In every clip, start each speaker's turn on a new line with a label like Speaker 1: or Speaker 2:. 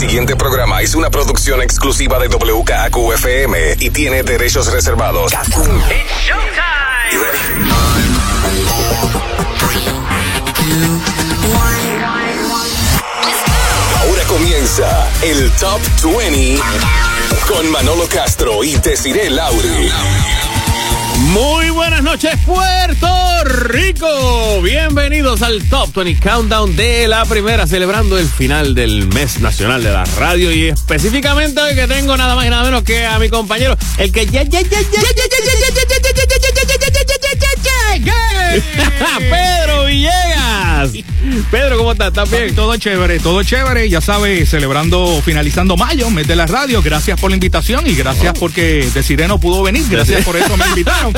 Speaker 1: siguiente programa es una producción exclusiva de WKQFM y tiene derechos reservados.
Speaker 2: It's
Speaker 1: Ahora comienza el Top 20 con Manolo Castro y Desiree Lauri.
Speaker 3: Muy buenas noches, Puerto Rico. Bienvenidos al Top 20 Countdown de la primera, celebrando el final del mes nacional de la radio. Y específicamente hoy que tengo nada más y nada menos que a mi compañero, el que ya, ya, ya, ya, ya, ya, ya, ya, ya, ya, ya, Pedro Pedro, ¿cómo estás? ¿Estás bien?
Speaker 4: Todo chévere, todo chévere. Ya sabes, celebrando, finalizando mayo, mes de la radio. Gracias por la invitación y gracias porque Desiree no pudo venir. Gracias por eso me invitaron.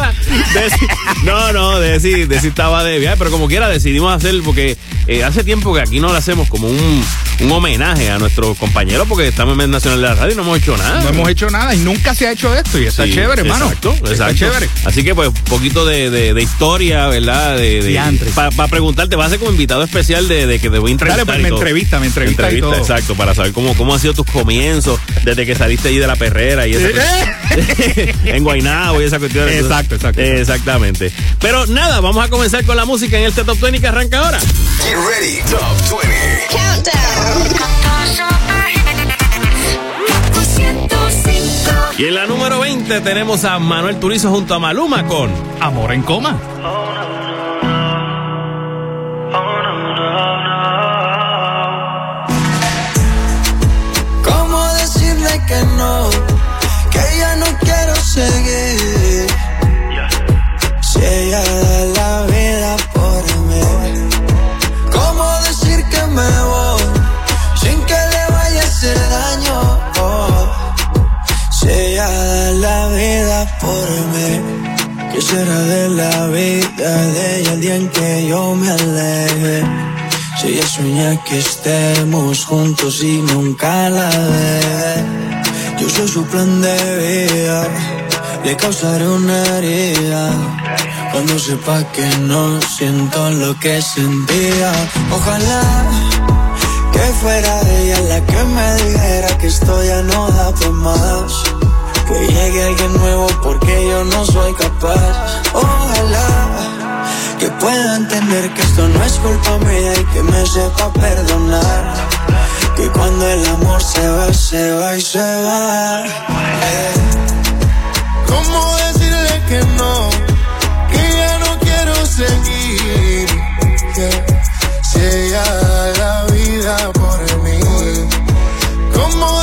Speaker 3: no, no, Desi, Desi estaba de viaje, pero como quiera decidimos hacer, porque eh, hace tiempo que aquí no le hacemos como un, un homenaje a nuestros compañeros, porque estamos en nacional de la radio y no hemos hecho nada.
Speaker 4: No hemos hecho nada y nunca se ha hecho esto y está
Speaker 3: Sí,
Speaker 4: chévere, hermano.
Speaker 3: Exacto,
Speaker 4: Está
Speaker 3: exacto.
Speaker 4: chévere.
Speaker 3: Así que, pues, un poquito de, de- de historia, ¿verdad? De,
Speaker 4: Diantre.
Speaker 3: Para preguntarte, vas a ser como invitado especial de, de que te voy a entrevistar.
Speaker 4: Dale, pues me
Speaker 3: todo.
Speaker 4: entrevista, me entrevista y todo.
Speaker 3: exacto, para saber cómo, cómo han sido tus comienzos desde que saliste allí de la perrera y esa en Guaynabo y esa cuestión.
Speaker 4: Exacto, exacto, exacto.
Speaker 3: Exactamente. Pero nada, vamos a comenzar con la música en este Top 20 que arranca ahora.
Speaker 1: Get ready, Top 20.
Speaker 3: Y en la número 20 tenemos a Manuel Turizo junto a Maluma con
Speaker 4: Amor en coma.
Speaker 5: ¿Cómo ¿Qué será de la vida de ella el día en que yo me aleje? Si ella sueña que estemos juntos y nunca la ve, yo soy su plan de vida, le causaré una herida. Cuando sepa que no siento lo que sentía, ojalá que fuera ella la que me dijera que esto ya no da para más. Que llegue alguien nuevo porque yo no soy capaz. Ojalá que pueda entender que esto no es culpa mía y que me sepa perdonar. Que cuando el amor se va, se va y se va. Eh. ¿Cómo decirle que no? Que ya no quiero seguir. Yeah. Si ella da la vida por mí. ¿Cómo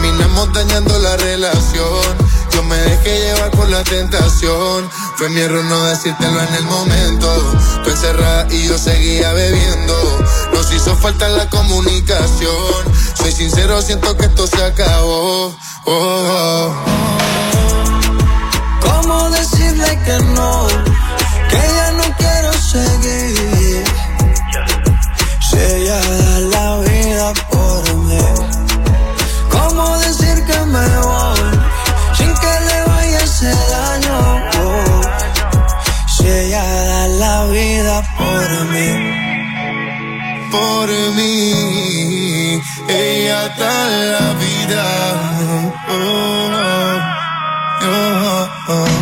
Speaker 5: Terminamos dañando la relación. Yo me dejé llevar por la tentación. Fue mi error no decírtelo en el momento. Tú encerrada y yo seguía bebiendo. Nos hizo falta la comunicación. Soy sincero, siento que esto se acabó. Oh, oh. ¿Cómo decirle que no? Que ya no quiero seguir. Por mí. Ella da la vida. Oh, oh, oh.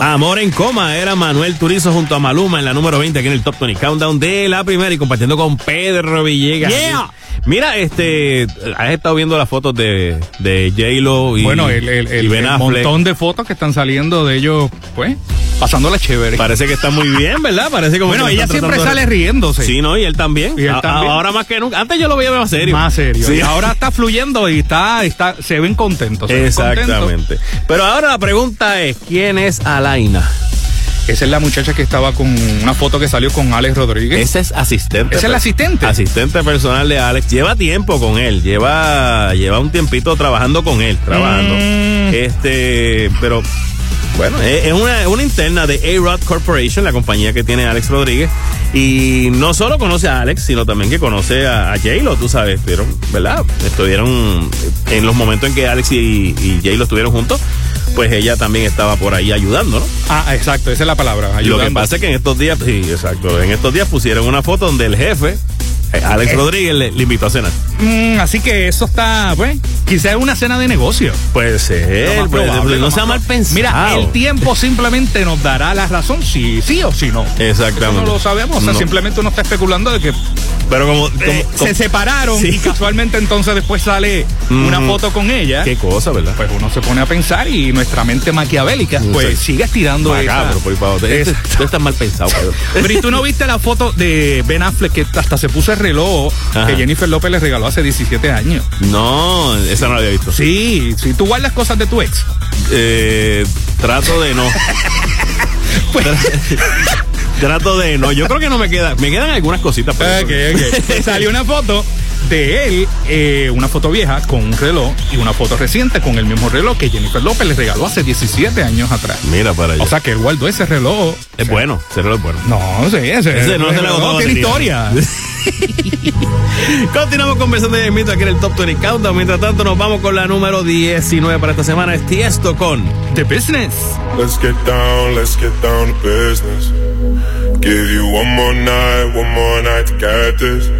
Speaker 3: Amor en coma era Manuel Turizo junto a Maluma en la número 20 aquí en el Top 20 Countdown de la primera y compartiendo con Pedro Villegas.
Speaker 4: Yeah.
Speaker 3: Mira, este, has estado viendo las fotos de, de J-Lo y,
Speaker 4: Bueno, el, el,
Speaker 3: y Ben
Speaker 4: el montón de fotos que están saliendo de ellos, pues, pasándola chévere.
Speaker 3: Parece que está muy bien, ¿verdad? Parece como
Speaker 4: bueno,
Speaker 3: que
Speaker 4: ella siempre
Speaker 3: de-
Speaker 4: sale riéndose.
Speaker 3: Sí, ¿no? Y él también.
Speaker 4: Y él
Speaker 3: A-
Speaker 4: también.
Speaker 3: Ahora más que nunca. Antes yo lo veía más serio.
Speaker 4: Más serio.
Speaker 3: Sí.
Speaker 4: Y ahora está fluyendo y está, está, se ven contentos. se ven contentos.
Speaker 3: Exactamente. Pero ahora la pregunta es, ¿quién es Alaina?
Speaker 4: Esa es la muchacha que estaba con una foto que salió con Alex Rodríguez.
Speaker 3: Ese es asistente.
Speaker 4: ¿Ese es el asistente?
Speaker 3: Asistente personal de Alex. Lleva tiempo con él. Lleva, lleva un tiempito trabajando con él, trabajando.
Speaker 4: Mm.
Speaker 3: Este, pero bueno, es, una, una interna de A-Rod Corporation, la compañía que tiene Alex Rodríguez. Y no solo conoce a Alex, sino también que conoce a, a J-Lo, tú sabes. Estuvieron, ¿verdad? Estuvieron en los momentos en que Alex y, y J-Lo estuvieron juntos. Pues ella también estaba por ahí ayudando, ¿no?
Speaker 4: Ah, exacto, esa es la palabra.
Speaker 3: Lo que
Speaker 4: ayudando.
Speaker 3: pasa es que en estos días, sí, exacto, en estos días pusieron una foto donde el jefe, eh, Alex Rodríguez, le, le invitó a cenar.
Speaker 4: Mm, así que eso está, pues, quizás es una cena de negocio.
Speaker 3: Puede ser, no sea mal pensado.
Speaker 4: Mira, el tiempo simplemente nos dará la razón si sí o si no.
Speaker 3: Exactamente.
Speaker 4: Eso no lo sabemos, o sea,
Speaker 3: No.
Speaker 4: simplemente uno está especulando de que
Speaker 3: Pero como, como-
Speaker 4: eh,
Speaker 3: como-
Speaker 4: se separaron
Speaker 3: Sí.
Speaker 4: y casualmente entonces después sale
Speaker 3: Mm.
Speaker 4: una foto con ella.
Speaker 3: qué cosa, ¿verdad?
Speaker 4: Pues uno se pone a pensar y nuestra mente maquiavélica pues sigue estirando
Speaker 3: Macabro,
Speaker 4: esa.
Speaker 3: por para abajo. Este- Tú estás mal pensado, Pedro.
Speaker 4: Pero ¿y tú no viste la foto de Ben Affleck que hasta se puso reloj
Speaker 3: Ajá.
Speaker 4: que Jennifer López le regaló hace 17 años?
Speaker 3: No, esa no la había visto.
Speaker 4: Sí, si tú guardas cosas de tu ex.
Speaker 3: Eh, trato de no.
Speaker 4: Pues,
Speaker 3: trato de no. Yo creo que no me queda. Me quedan algunas cositas. pero-
Speaker 4: Salió una foto de él, eh, una foto vieja con un reloj y una foto reciente con el mismo reloj que Jennifer López le regaló hace 17 años atrás.
Speaker 3: Mira para allá.
Speaker 4: O sea que él guardó ese reloj.
Speaker 3: es bueno, ese reloj es bueno.
Speaker 4: No, sí, ese,
Speaker 3: Ese no se le
Speaker 4: reloj
Speaker 3: agotó
Speaker 4: tiene historia.
Speaker 3: Continuamos conversando ya mismo aquí en el Top 20 Countdown. Mientras tanto, nos vamos con la número 19 para esta semana. Es Tiesto con
Speaker 4: The Business.
Speaker 6: Let's get down, let's get down to business. Give you one more night, one more night to get this.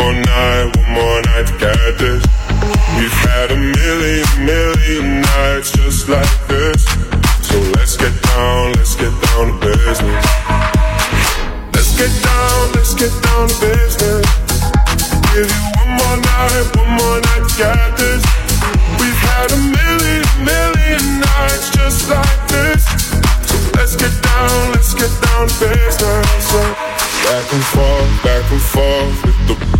Speaker 6: more night, one more night to get this. We've had a million, million nights just like this. So let's get down, let's get down to business. Let's get down, let's get down to business. Give you one more night, one more night to get this. We've had a million, million nights just like this. So let's get down, let's get down to business. So back and forth, back and forth with the.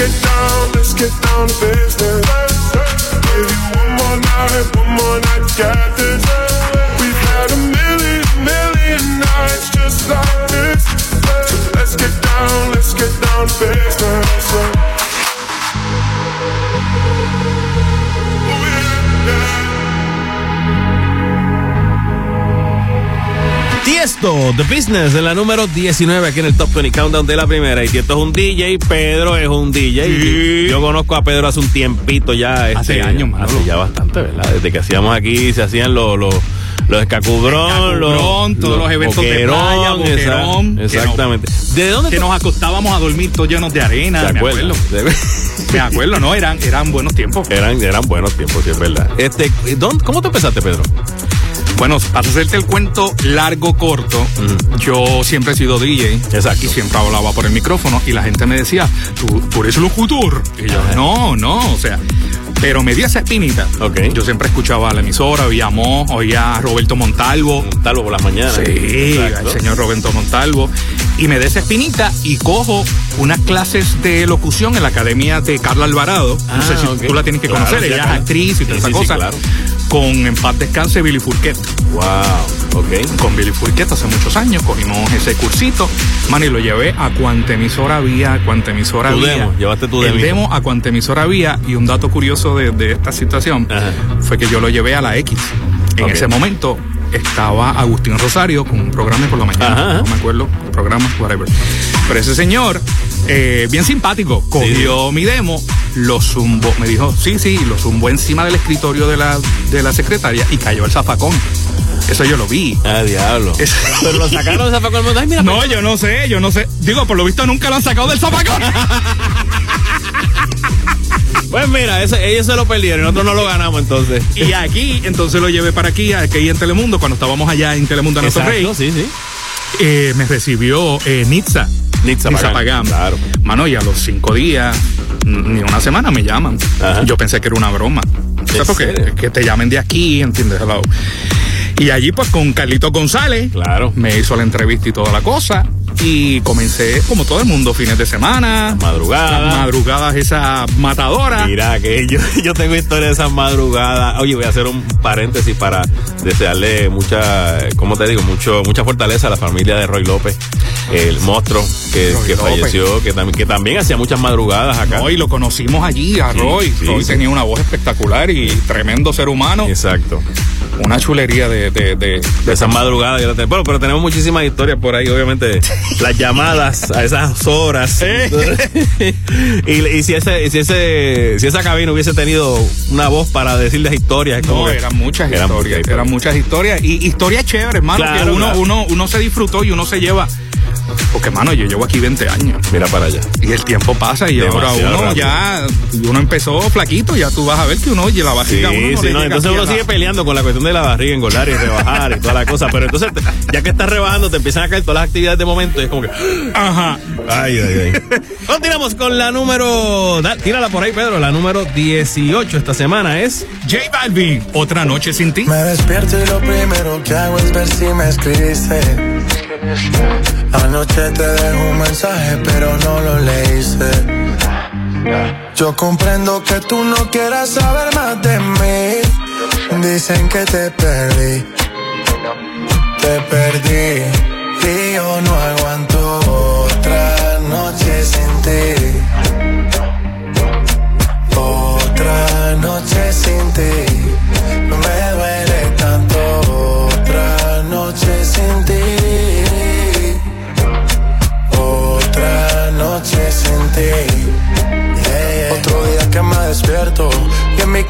Speaker 6: Let's get down, let's get down to business. Give you one more night, one more night to get this. We've had a million, million nights just like this. So let's get down, let's get down to business.
Speaker 3: Tiesto, The Business, en la número 19 aquí en el Top 20 Countdown de la primera. Y Tiesto es un DJ, Pedro es un DJ.
Speaker 4: Sí.
Speaker 3: Yo conozco a Pedro hace un tiempito ya.
Speaker 4: Hace
Speaker 3: este,
Speaker 4: años, Manolo.
Speaker 3: Hace ya bastante, ¿verdad? Desde que hacíamos aquí, se hacían los, los, Los escacubrón, los,
Speaker 4: todos los eventos de playa,
Speaker 3: boquerón,
Speaker 4: boquerón, que
Speaker 3: Exactamente. ¿De dónde
Speaker 4: Que nos acostábamos a dormir todos llenos de arena.
Speaker 3: ¿Te
Speaker 4: me acuerdo. Me acuerdo, ¿no? Eran, eran buenos tiempos.
Speaker 3: Eran, eran buenos tiempos, sí, es verdad. Este, ¿dónde- ¿Cómo te empezaste, Pedro?
Speaker 4: Bueno, para hacerte el cuento largo, corto, yo siempre he sido DJ.
Speaker 3: Exacto.
Speaker 4: Y siempre hablaba por el micrófono y la gente me decía, tú, tú eres locutor. Y yo,
Speaker 3: Ajá.
Speaker 4: no, no, o sea. Pero me di esa espinita.
Speaker 3: Ok.
Speaker 4: Yo siempre escuchaba la emisora, oía Mo, oía a Roberto Montalvo.
Speaker 3: Montalvo por las mañanas.
Speaker 4: Sí, al señor Roberto Montalvo. Y me da esa espinita y cojo unas clases de locución en la academia de Carla Alvarado.
Speaker 3: Ah,
Speaker 4: no sé si
Speaker 3: ok.
Speaker 4: tú la tienes que
Speaker 3: Claro,
Speaker 4: conocer, ella es actriz y toda
Speaker 3: Sí,
Speaker 4: esa
Speaker 3: sí, sí,
Speaker 4: cosa.
Speaker 3: claro.
Speaker 4: Con En paz descanse Billy Furquet.
Speaker 3: Wow, ok.
Speaker 4: Con Billy Furquet hace muchos años cogimos ese cursito. Man, y lo llevé a cuanta emisora había, a cuanta emisora
Speaker 3: Tu
Speaker 4: había.
Speaker 3: demo, llevaste tu
Speaker 4: El demo a cuanta emisora había. Y un dato curioso de, de esta situación
Speaker 3: Ajá.
Speaker 4: fue que yo lo llevé a la X. En ese momento estaba Agustín Rosario con un programa por la mañana.
Speaker 3: Ajá.
Speaker 4: No me acuerdo, el programa, whatever. Pero ese señor, eh, bien simpático, cogió mi demo, lo zumbó, me dijo, sí, sí, lo zumbó encima del escritorio de la, de la secretaria y cayó el zafacón. Eso yo lo vi.
Speaker 3: Ah, diablo.
Speaker 4: Es-
Speaker 3: Pero lo sacaron de zafacón del mundo. Ay, mira,
Speaker 4: No, yo no sé, yo no sé. Digo, por lo visto nunca lo han sacado del zafacón.
Speaker 3: Pues mira, ellos se lo perdieron y nosotros no lo ganamos entonces.
Speaker 4: y aquí, entonces lo llevé para aquí, aquí en Telemundo, cuando estábamos allá en Telemundo Nuestro Rey.
Speaker 3: Exacto, sí, sí.
Speaker 4: eh, me recibió eh, Nitza.
Speaker 3: Nitza Pagán, claro.
Speaker 4: Mano, y a los cinco días, ni una semana me llaman.
Speaker 3: Ajá.
Speaker 4: Yo pensé que era una broma.
Speaker 3: ¿En
Speaker 4: porque
Speaker 3: serio?
Speaker 4: que te llamen de aquí, ¿entiendes? Y allí, pues, con Carlito González,
Speaker 3: Claro.
Speaker 4: me hizo la entrevista y toda la cosa. Y comencé, como todo el mundo, fines de semana.
Speaker 3: Madrugada.
Speaker 4: Las madrugadas esas matadoras.
Speaker 3: Mira, que yo, yo tengo historia de esas madrugadas. Oye, voy a hacer un paréntesis para desearle mucha, ¿cómo te digo? Mucho, mucha fortaleza a la familia de Roy López, el monstruo que, que falleció, que, también que también hacía muchas madrugadas acá.
Speaker 4: Hoy lo conocimos allí, a
Speaker 3: Sí,
Speaker 4: Roy.
Speaker 3: sí,
Speaker 4: Roy
Speaker 3: sí.
Speaker 4: tenía una voz espectacular y tremendo ser humano.
Speaker 3: Exacto.
Speaker 4: Una chulería de, de, de,
Speaker 3: De esas madrugadas. Bueno, pero tenemos muchísimas historias por ahí, obviamente. las llamadas a esas horas. y, y si ese, y si ese, si esa cabina hubiese tenido una voz para decirles historias,
Speaker 4: No, eran muchas
Speaker 3: eran
Speaker 4: historias,
Speaker 3: muchas
Speaker 4: eran muchas historias y historias chéveres, hermano,
Speaker 3: Claro,
Speaker 4: que uno,
Speaker 3: claro.
Speaker 4: uno, uno se disfrutó y uno se lleva. Porque, hermano, yo llevo aquí 20 años
Speaker 3: Mira para allá.
Speaker 4: y el tiempo pasa y ahora
Speaker 3: Demasiado
Speaker 4: uno
Speaker 3: rápido.
Speaker 4: ya, uno empezó flaquito, ya tú vas a ver que uno, y la
Speaker 3: Sí,
Speaker 4: barriga uno no
Speaker 3: sí,
Speaker 4: le
Speaker 3: no,
Speaker 4: llega
Speaker 3: entonces uno sigue peleando con la cuestión de la barriga, engordar y rebajar y toda la cosa. Pero entonces, te- ya que estás rebajando, te empiezan a caer todas las actividades de momento y es como que.
Speaker 4: Ajá.
Speaker 3: Ay, ay, ay. Continuamos con la número. da- tírala por ahí, Pedro. La número 18 esta semana es.
Speaker 4: J Balvin, otra noche sin ti.
Speaker 7: Me despierto y lo primero que hago es ver si me escribiste. Anoche te dejo un mensaje, pero no lo leíste. Yo comprendo que tú no quieras saber más de mí. Dicen que te perdí. Te perdí. Y yo no aguanto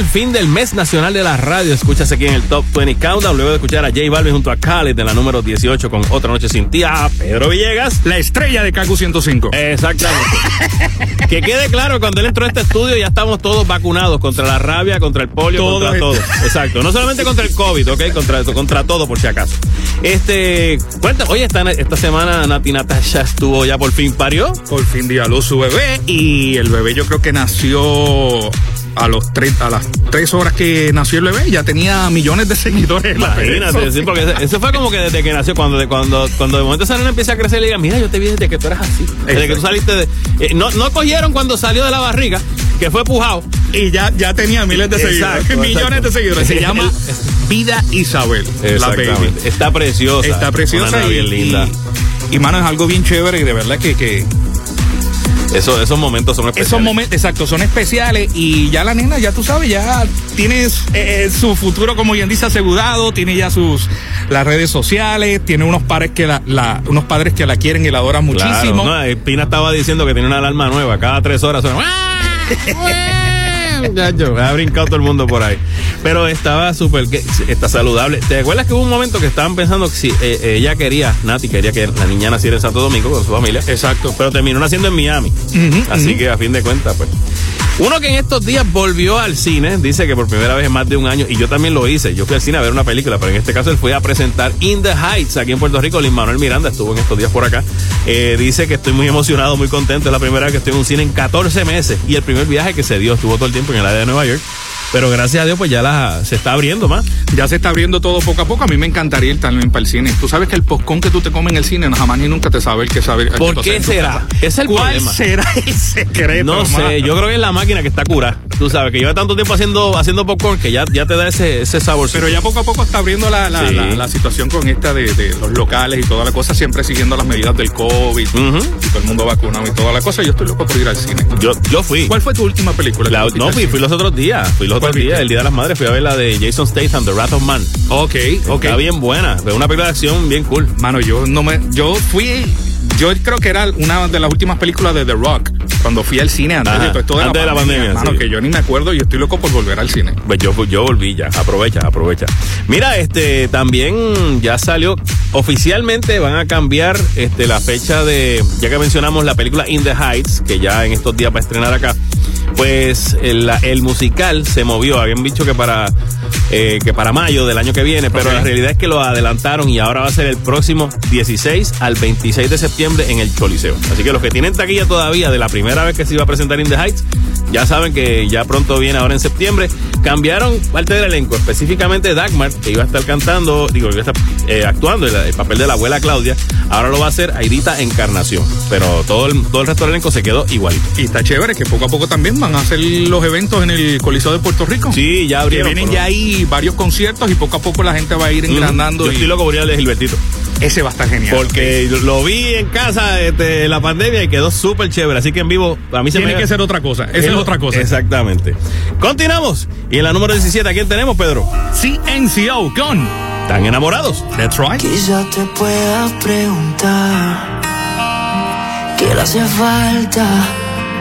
Speaker 3: El fin del mes nacional de la radio, escuchas aquí en el Top 20 Countdown, luego de escuchar a J Balvin junto a Khaled en la número 18 con Otra Noche Sin Ti, a Pedro Villegas.
Speaker 4: La estrella de Kaku 105.
Speaker 3: Exactamente. que quede claro, cuando él entró a este estudio ya estamos todos vacunados contra la rabia, contra el polio,
Speaker 4: Todo
Speaker 3: contra todo. Exacto. No solamente contra el COVID, ¿ok? Contra eso, contra todo por si acaso. Este, cuenta, oye, esta, esta semana Nati Natasha estuvo ya por fin parió.
Speaker 4: Por fin dio a luz su bebé y el bebé yo creo que nació a los tres, a las tres horas que nació el bebé ya tenía millones de seguidores
Speaker 3: Imagínate, sí, porque eso fue como que desde que nació, cuando de, cuando, cuando de momento esa nena empieza a crecer le diga, mira, yo te vi desde que tú eras así. Desde que tú saliste de. eh, no, no cogieron cuando salió de la barriga, que fue pujado.
Speaker 4: y ya, ya tenía miles de
Speaker 3: Exacto,
Speaker 4: seguidores, millones
Speaker 3: exacto.
Speaker 4: de seguidores. Se llama Vida Isabel, la baby.
Speaker 3: Está preciosa.
Speaker 4: Está preciosa
Speaker 3: Una
Speaker 4: y,
Speaker 3: bien linda.
Speaker 4: y, y, mano, es algo bien chévere y de verdad que, que
Speaker 3: Eso- esos momentos son especiales.
Speaker 4: esos momentos, exacto, son especiales y ya la nena, ya tú sabes, ya tiene eh, eh, su futuro, como bien dice, asegurado, tiene ya sus las redes sociales, tiene unos padres que la, la- unos padres que la quieren y la adoran
Speaker 3: Claro,
Speaker 4: muchísimo.
Speaker 3: no, eh, Pina estaba diciendo que tiene una alarma nueva. Cada tres horas suena. Muchacho, ha brincado todo el mundo por ahí. Pero estaba súper, está saludable. ¿Te acuerdas que hubo un momento que estaban pensando que si eh, ella quería, Nati quería que la niña naciera en Santo Domingo con su familia?
Speaker 4: Exacto.
Speaker 3: Pero terminó naciendo en Miami. Así que a fin de cuentas, pues. Uno que en estos días volvió al cine, dice que por primera vez en más de un año, y yo también lo hice. Yo fui al cine a ver una película, pero en este caso él fue a presentar In the Heights aquí en Puerto Rico. Lin Manuel Miranda estuvo en estos días por acá. Eh, dice que estoy muy emocionado, muy contento. Es la primera vez que estoy en un cine en 14 meses y el primer viaje que se dio. Estuvo todo el tiempo en el área de Nueva York. Pero gracias a Dios, pues ya la, se está abriendo más.
Speaker 4: Ya se está abriendo todo poco a poco. A mí me encantaría ir también para el cine. Tú sabes que el poscón que tú te comes en el cine no, jamás ni nunca te sabe el que sabe. el
Speaker 3: ¿Por
Speaker 4: que
Speaker 3: qué será? es el
Speaker 4: ¿Cuál
Speaker 3: problema.
Speaker 4: será el secreto?
Speaker 3: No sé, yo creo que es la máquina que está cura. Tú sabes que lleva tanto tiempo haciendo, haciendo popcorn que ya, ya te da ese, ese sabor.
Speaker 4: Pero ya poco a poco está abriendo la, la,
Speaker 3: Sí.
Speaker 4: la- la situación con esta de, de los locales y toda la cosa, siempre siguiendo las medidas del COVID y todo el mundo vacunado y toda la cosa. Yo estoy loco por ir al cine.
Speaker 3: Yo, yo fui.
Speaker 4: ¿Cuál fue tu última película?
Speaker 3: no, fui, fui los otros días. Fui los
Speaker 4: ¿Cuál
Speaker 3: otros días,
Speaker 4: viste?
Speaker 3: el Día de las Madres. Fui a ver la de Jason Statham, The Wrath of Man.
Speaker 4: Ok, ok.
Speaker 3: Está bien buena. Es una película de acción bien cool.
Speaker 4: Mano, yo no me. Yo fui. Yo creo que era una de las últimas películas de The Rock. Cuando fui al cine antes,
Speaker 3: Ajá,
Speaker 4: de, todo de,
Speaker 3: antes de la pandemia,
Speaker 4: Mano,
Speaker 3: sí.
Speaker 4: que yo ni me acuerdo y estoy loco por volver al cine.
Speaker 3: Pues yo, yo volví ya. Aprovecha, aprovecha. Mira, este también ya salió. Oficialmente van a cambiar este, la fecha de. Ya que mencionamos la película In the Heights, que ya en estos días va a estrenar acá. Pues el, la- el musical se movió. Habían dicho que para eh, que para mayo del año que viene, pero la realidad es que lo adelantaron y ahora va a ser el próximo 16 al 26 de septiembre en el Choliseo. Así que los que tienen taquilla todavía de la primera vez que se iba a presentar In the Heights, ya saben que ya pronto viene ahora en septiembre. Cambiaron parte del elenco, específicamente Dagmar, que iba a estar cantando, digo, que iba a estar eh, actuando el, el papel de la abuela Claudia. Ahora lo va a hacer Aidita Encarnación. Pero todo el, todo el resto del elenco se quedó igualito.
Speaker 4: Y está chévere que poco a poco también van a hacer los eventos en el Coliseo de Puerto Rico.
Speaker 3: Sí, ya
Speaker 4: Que
Speaker 3: abrieron.
Speaker 4: vienen
Speaker 3: pero-
Speaker 4: ya ahí varios conciertos y poco a poco la gente va a ir engrandando.
Speaker 3: Yo
Speaker 4: y
Speaker 3: estoy loco por ir al de Gilbertito.
Speaker 4: Ese va a estar genial.
Speaker 3: Porque lo vi en casa este, la pandemia y quedó súper chévere. Así que en vivo, a mí se
Speaker 4: Tiene
Speaker 3: me
Speaker 4: que ser otra cosa. Esa es otra cosa.
Speaker 3: Exactamente. Continuamos. Y en la número 17, ¿a quién tenemos, Pedro?
Speaker 4: CNCO con
Speaker 3: ¿Están enamorados?
Speaker 4: That's right.
Speaker 8: Quizá te puedas preguntar qué le hace falta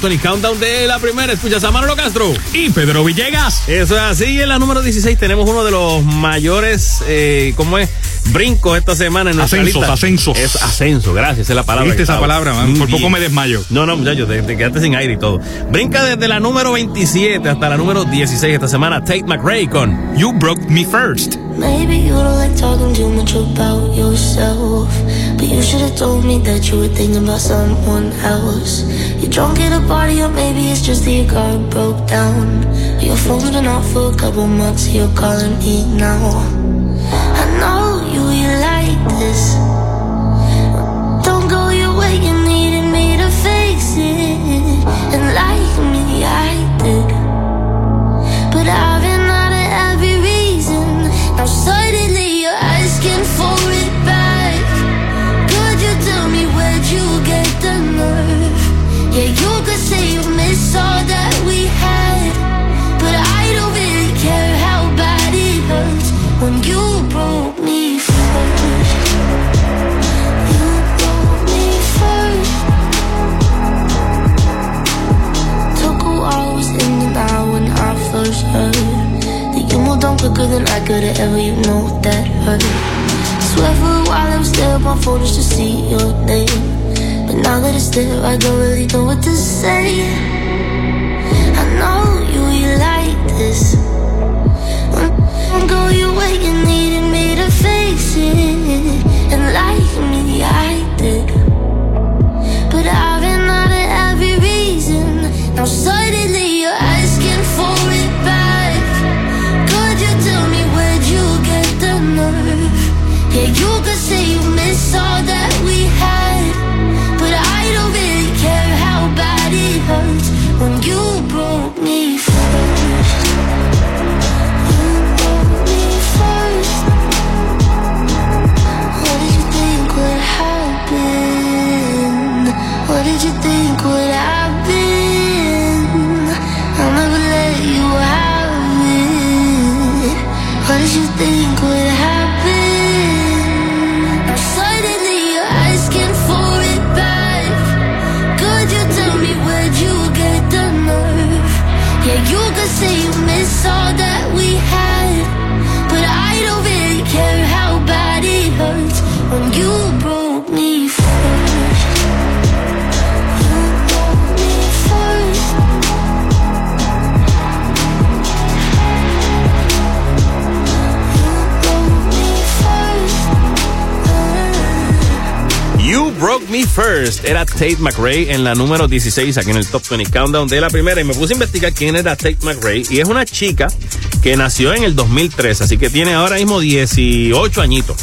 Speaker 9: 20
Speaker 3: Countdown de la primera. Escuchas a Manolo Castro.
Speaker 4: Y Pedro Villegas.
Speaker 3: Eso es así. En la número 16 tenemos uno de los mayores, eh, ¿cómo es? Brincos esta semana en nuestra
Speaker 4: Ascensos,
Speaker 3: lista.
Speaker 4: ascensos.
Speaker 3: Es ascenso, gracias, es la palabra.
Speaker 4: ¿Viste esa palabra, man? Por poco me desmayo.
Speaker 3: No, no, muchachos, te, te quedaste sin aire y todo. Brinca desde la número 27 hasta la número 16 esta semana. Tate McRae con
Speaker 4: You broke me first.
Speaker 10: Maybe you don't like talking too much about yourself. But you should have told me that you were thinking about someone else. Drunk at a party, or maybe it's just that your car broke down. Your phone's been off for a couple months, you're calling me now. I know you, you like this. Don't go your way, you needed me to fix it. And like me, I did. But I've quicker than I could have ever, you know that hurt. Swear for a while I was there, my phone just to see your name. But now that it's there, I don't really know what to say. I know you, you like this. I'm going away, you needed me to face it. And like me, I Me First
Speaker 3: era Tate McRae en la número 16 aquí en el Top 20 Countdown de la primera y me puse a investigar quién era Tate McRae y es una chica que nació en el 2003, así que tiene ahora mismo 18 añitos.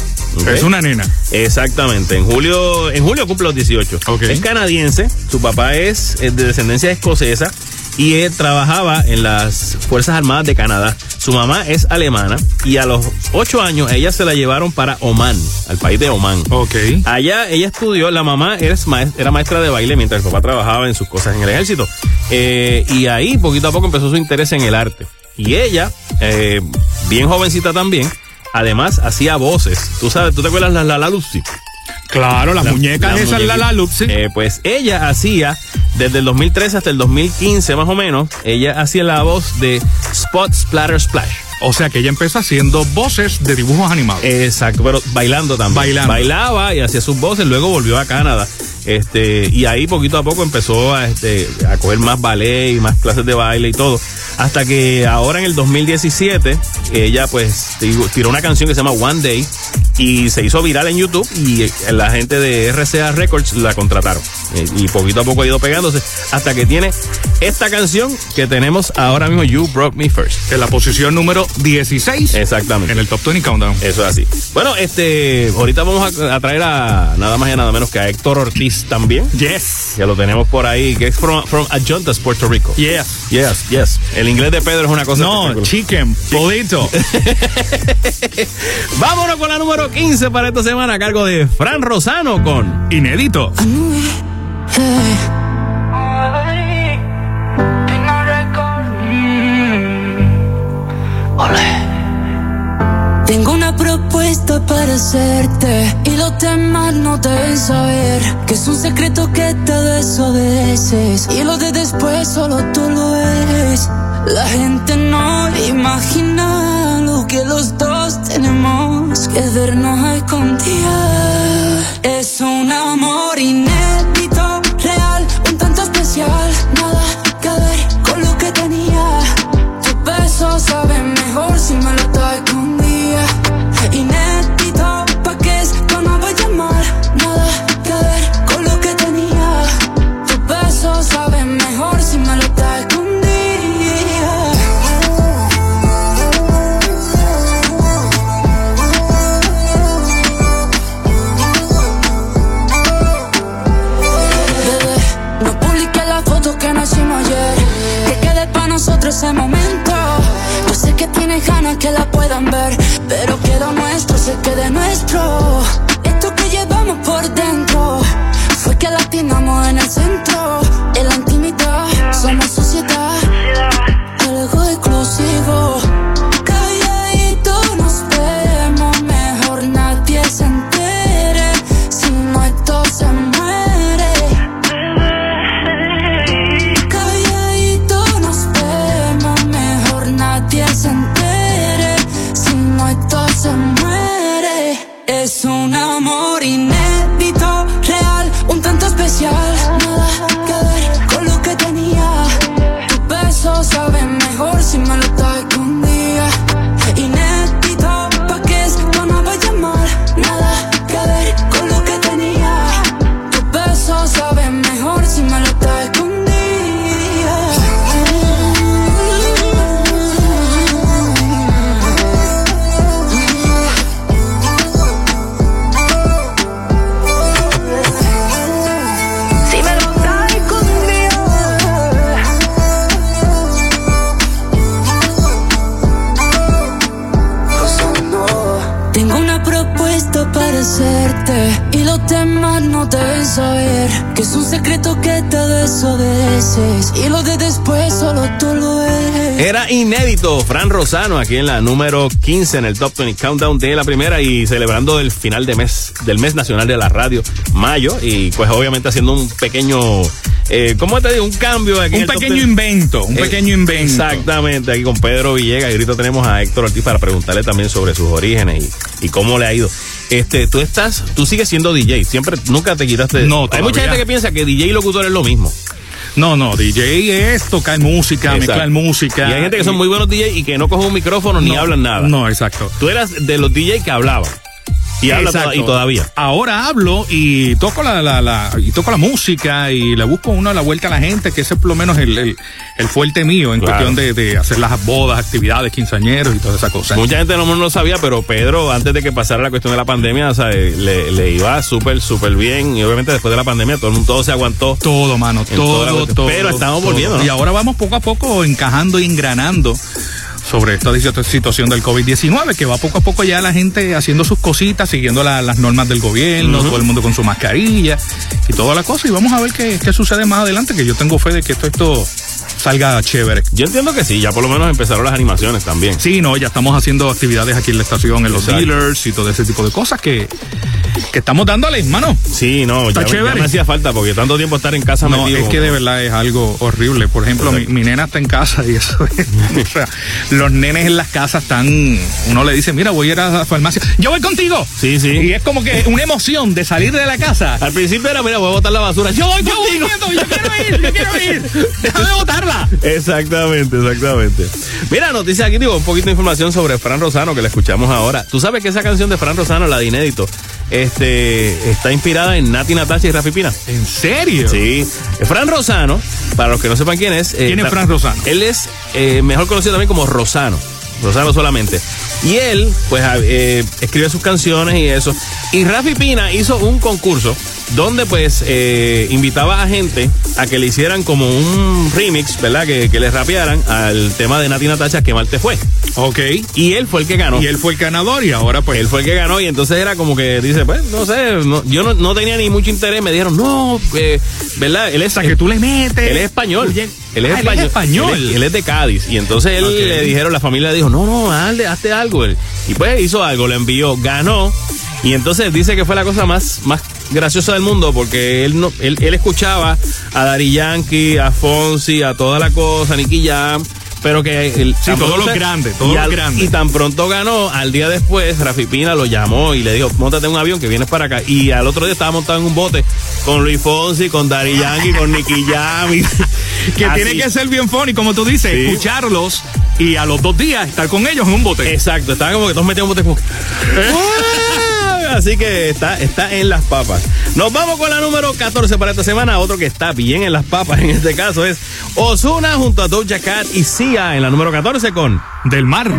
Speaker 4: Es una nena.
Speaker 3: Exactamente, en julio, en julio cumple los 18.
Speaker 4: Ok.
Speaker 3: Es canadiense, su papá es de descendencia escocesa y él trabajaba en las Fuerzas Armadas de Canadá. Su mamá es alemana y a los 8 años ella se la llevaron para Oman, al país de Oman.
Speaker 4: Ok.
Speaker 3: Allá ella estudió, la mamá era, maes- era maestra de baile mientras el papá trabajaba en sus cosas en el ejército. Eh, y ahí poquito a poco empezó su interés en el arte. Y ella, eh, bien jovencita también, además hacía voces. Tú sabes, ¿tú te acuerdas de la La Lucy?
Speaker 4: Claro, las
Speaker 3: La-
Speaker 4: muñecas
Speaker 3: la
Speaker 4: esas, la la Lupsi.
Speaker 3: Eh, pues ella hacía, desde el 2013 hasta el 2015 más o menos, ella hacía la voz de Spot Splatter Splash.
Speaker 4: O sea que ella empezó haciendo voces de dibujos animados.
Speaker 3: Exacto, pero bailando también.
Speaker 4: Bailando.
Speaker 3: Bailaba y hacía sus voces, luego volvió a Canadá. Este, y ahí poquito a poco empezó a, este, a coger más ballet y más clases de baile y todo. Hasta que ahora en el 2017, ella pues tiró- una canción que se llama One Day y se hizo viral en YouTube y eh, la gente de RCA Records la contrataron. Y poquito a poco ha ido pegándose hasta que tiene esta canción que tenemos ahora mismo, You Broke Me First.
Speaker 4: En la posición número 16.
Speaker 3: Exactamente.
Speaker 4: En el Top 20 Countdown.
Speaker 3: Eso es así. Bueno, este, ahorita vamos a, a traer a nada más y nada menos que a Héctor Ortiz también.
Speaker 4: Yes.
Speaker 3: Que lo tenemos por ahí, que es from, from Adjuntas, Puerto Rico.
Speaker 4: Yes.
Speaker 3: Yes, yes. El inglés de Pedro es una cosa.
Speaker 4: No, chicken, polito.
Speaker 3: Vámonos con la número 15 para esta semana a cargo de Fran Rosano con
Speaker 4: Inédito.
Speaker 11: Tengo una propuesta para hacerte los demás no deben saber que es un secreto que te desobedeces y lo de después solo tú lo eres. La gente no imagina lo que los dos tenemos que vernos escondidas. Es un inédito
Speaker 3: Fran Rosano aquí en la número 15 en el Top 20 Countdown de la primera y celebrando el final de mes del mes nacional de la radio, mayo, y pues obviamente haciendo un pequeño, eh, ¿cómo te digo? Un cambio aquí. en
Speaker 4: Un
Speaker 3: el
Speaker 4: pequeño
Speaker 3: 20.
Speaker 4: invento, un
Speaker 3: Eh,
Speaker 4: pequeño invento.
Speaker 3: Exactamente, aquí con Pedro Villegas y ahorita tenemos a Héctor Ortiz para preguntarle también sobre sus orígenes y, y cómo le ha ido. Este, tú estás, tú sigues siendo DJ, siempre, nunca te quitaste.
Speaker 4: No,
Speaker 3: Hay mucha gente que piensa que DJ y locutor es lo mismo.
Speaker 4: No, no, DJ es tocar música,
Speaker 3: Exacto.
Speaker 4: mezclar música.
Speaker 3: Y hay gente que son muy buenos DJ y que no cogen un micrófono ni hablan nada.
Speaker 4: No, exacto.
Speaker 3: Tú eras de los DJ que hablaban. Y habla toda- y todavía.
Speaker 4: Ahora hablo y toco la, la, la- y toco la música y le busco uno a la vuelta a la gente, que ese es por lo menos el, el, el fuerte mío en
Speaker 3: Claro.
Speaker 4: cuestión de, de hacer las bodas, actividades, quinceañeros y todas esas cosas.
Speaker 3: Mucha gente no no lo sabía, pero Pedro, antes de que pasara la cuestión de la pandemia, o sea, le, le iba súper, súper bien. Y obviamente después de la pandemia todo el mundo todo se aguantó.
Speaker 4: Todo, mano, todo, todo.
Speaker 3: Pero estamos
Speaker 4: todo.
Speaker 3: volviendo, ¿no?
Speaker 4: Y ahora vamos poco a poco encajando y engranando sobre esta situ- situación del COVID-19, que va poco a poco ya la gente haciendo sus cositas, siguiendo la- las normas del gobierno, todo el mundo con su mascarilla y toda la cosa. Y vamos a ver qué, qué sucede más adelante, que yo tengo fe de que esto, esto salga chévere.
Speaker 3: Yo entiendo que sí, ya por lo menos empezaron las animaciones también.
Speaker 4: Sí, no, ya estamos haciendo actividades aquí en la estación, en los
Speaker 3: Exacto.
Speaker 4: dealers y todo ese tipo de cosas que, que estamos dándole, mano.
Speaker 3: Sí, no, ya,
Speaker 4: Está
Speaker 3: me- ya
Speaker 4: chévere.
Speaker 3: me hacía falta porque tanto tiempo estar en casa
Speaker 4: No,
Speaker 3: metido.
Speaker 4: es que de verdad es algo horrible. Por ejemplo, mi, mi nena está en casa y eso es. o sea, los nenes en las casas están. Uno le dice, mira, voy a ir a la farmacia. Yo voy contigo.
Speaker 3: Sí, sí.
Speaker 4: Y es como que una emoción de salir de la casa.
Speaker 3: Al principio era, mira, voy a botar la basura. Yo voy
Speaker 4: Yo voy viendo, yo quiero ir, yo quiero ir. Déjame botarla.
Speaker 3: Exactamente, exactamente. Mira, noticia aquí, digo, un poquito de información sobre Fran Rosano que la escuchamos ahora. Tú sabes que esa canción de Fran Rosano, la de Inédito, este, está inspirada en Nati Natacha y Rafi Pina.
Speaker 4: ¿En serio?
Speaker 3: Sí. Fran Rosano, para los que no sepan quién es. eh,
Speaker 4: ¿Quién es Fran Rosano?
Speaker 3: Él es eh, mejor conocido también como Rosano. Rosano solamente. Y él, pues, eh, escribe sus canciones y eso. Y Rafi Pina hizo un concurso donde, pues, eh, invitaba a gente a que le hicieran como un remix, ¿verdad? Que, que le rapearan al tema de Nati Natacha, que mal te fue.
Speaker 4: Ok.
Speaker 3: Y él fue el que ganó.
Speaker 4: Y él fue el ganador y ahora pues.
Speaker 3: Él fue el que ganó y entonces era como que dice, pues, no sé, no- yo no, no tenía ni mucho interés. Me dijeron, no, eh, ¿verdad? Él es,
Speaker 4: O sea, que tú le metes.
Speaker 3: él es español.
Speaker 4: Oye,
Speaker 3: Él es
Speaker 4: ah,
Speaker 3: español.
Speaker 4: español.
Speaker 3: Él es, él es de Cádiz. Y entonces él le dijeron, la familia le dijo, no, no, hazle, hazte algo. Él- Y pues hizo algo, lo envió, ganó. Y entonces dice que fue la cosa más, más graciosa del mundo porque él no, él, él escuchaba a Dari Yankee, a Fonsi, a toda la cosa, a Nicky Jam. Pero que él,
Speaker 4: Sí, todos los grandes, todos los grandes.
Speaker 3: Y tan pronto ganó, al día después, Rafi Pina lo llamó y le dijo, montate en un avión que vienes para acá. Y al otro día estaba montado en un bote con Luis Fonsi, con Dari Yankee, con Nicky Jam. y-
Speaker 4: que
Speaker 3: Así.
Speaker 4: tiene que ser bien funny, como tú dices,
Speaker 3: Sí.
Speaker 4: escucharlos y a los dos días estar con ellos en un bote.
Speaker 3: Exacto, estaba como que todos metidos en un bote como que-. Así que está, está en las papas. Nos vamos con la número 14 para esta semana. Otro que está bien en las papas en este caso es Osuna junto a Doja Cat y Sia en la número 14 con
Speaker 4: Del mar.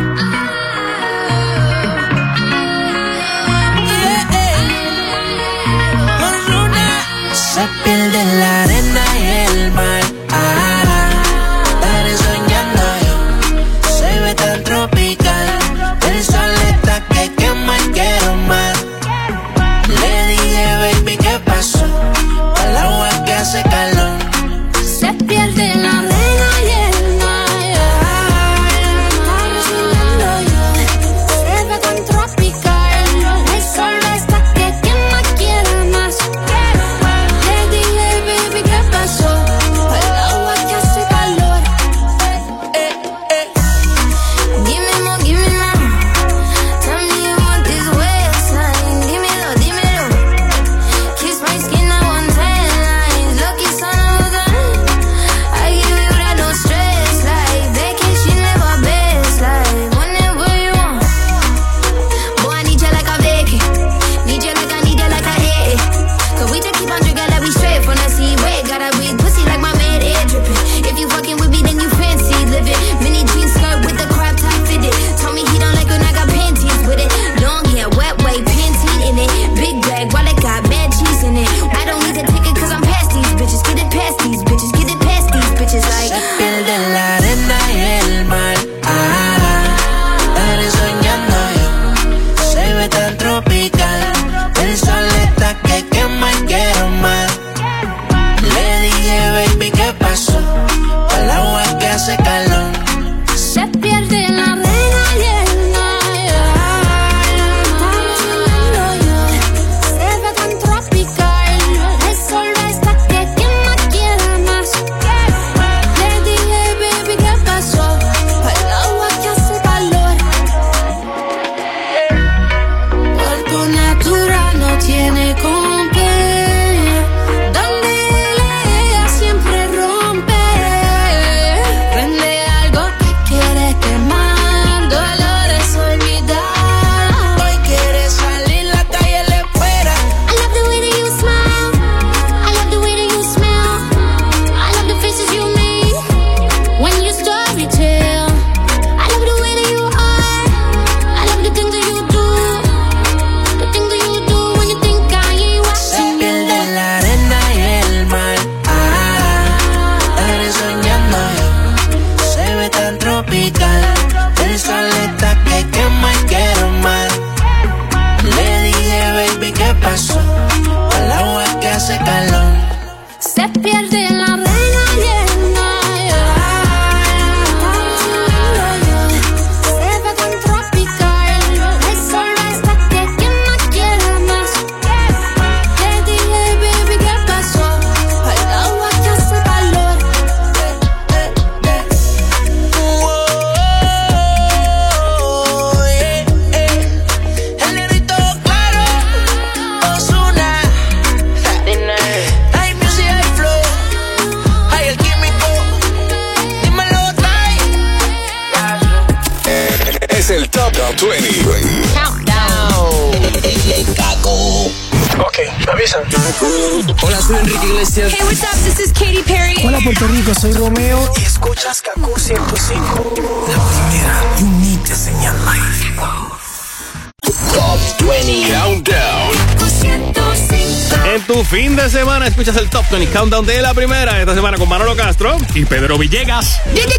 Speaker 12: Countdown
Speaker 3: de la primera esta semana con Manolo Castro
Speaker 4: y Pedro Villegas.
Speaker 3: Yeah, yeah,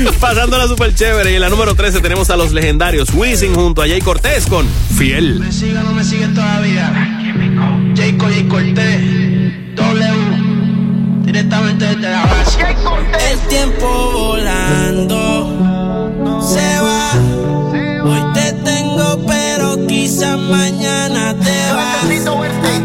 Speaker 3: yeah, Pasándola súper chévere. Y en la número 13 tenemos a los legendarios Wisin junto a Jay Cortés con
Speaker 4: Fiel.
Speaker 13: Me sigue o no me sigue todavía. Jayco, Jay Cortés, W, directamente desde la base. El tiempo volando se va. Hoy te tengo, pero quizás mañana te vas.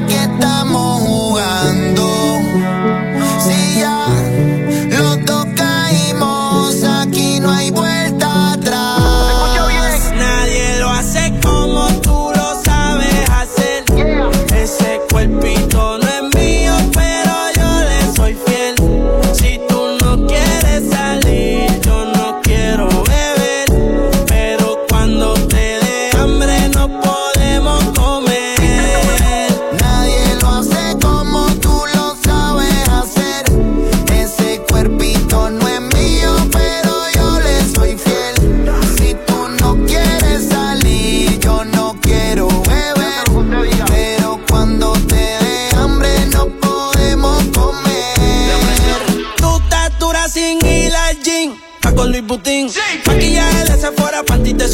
Speaker 13: panty te.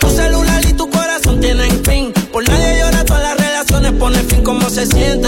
Speaker 13: Tu celular y tu corazón tienen fin. Por nadie llora, todas las relaciones ponen fin como se siente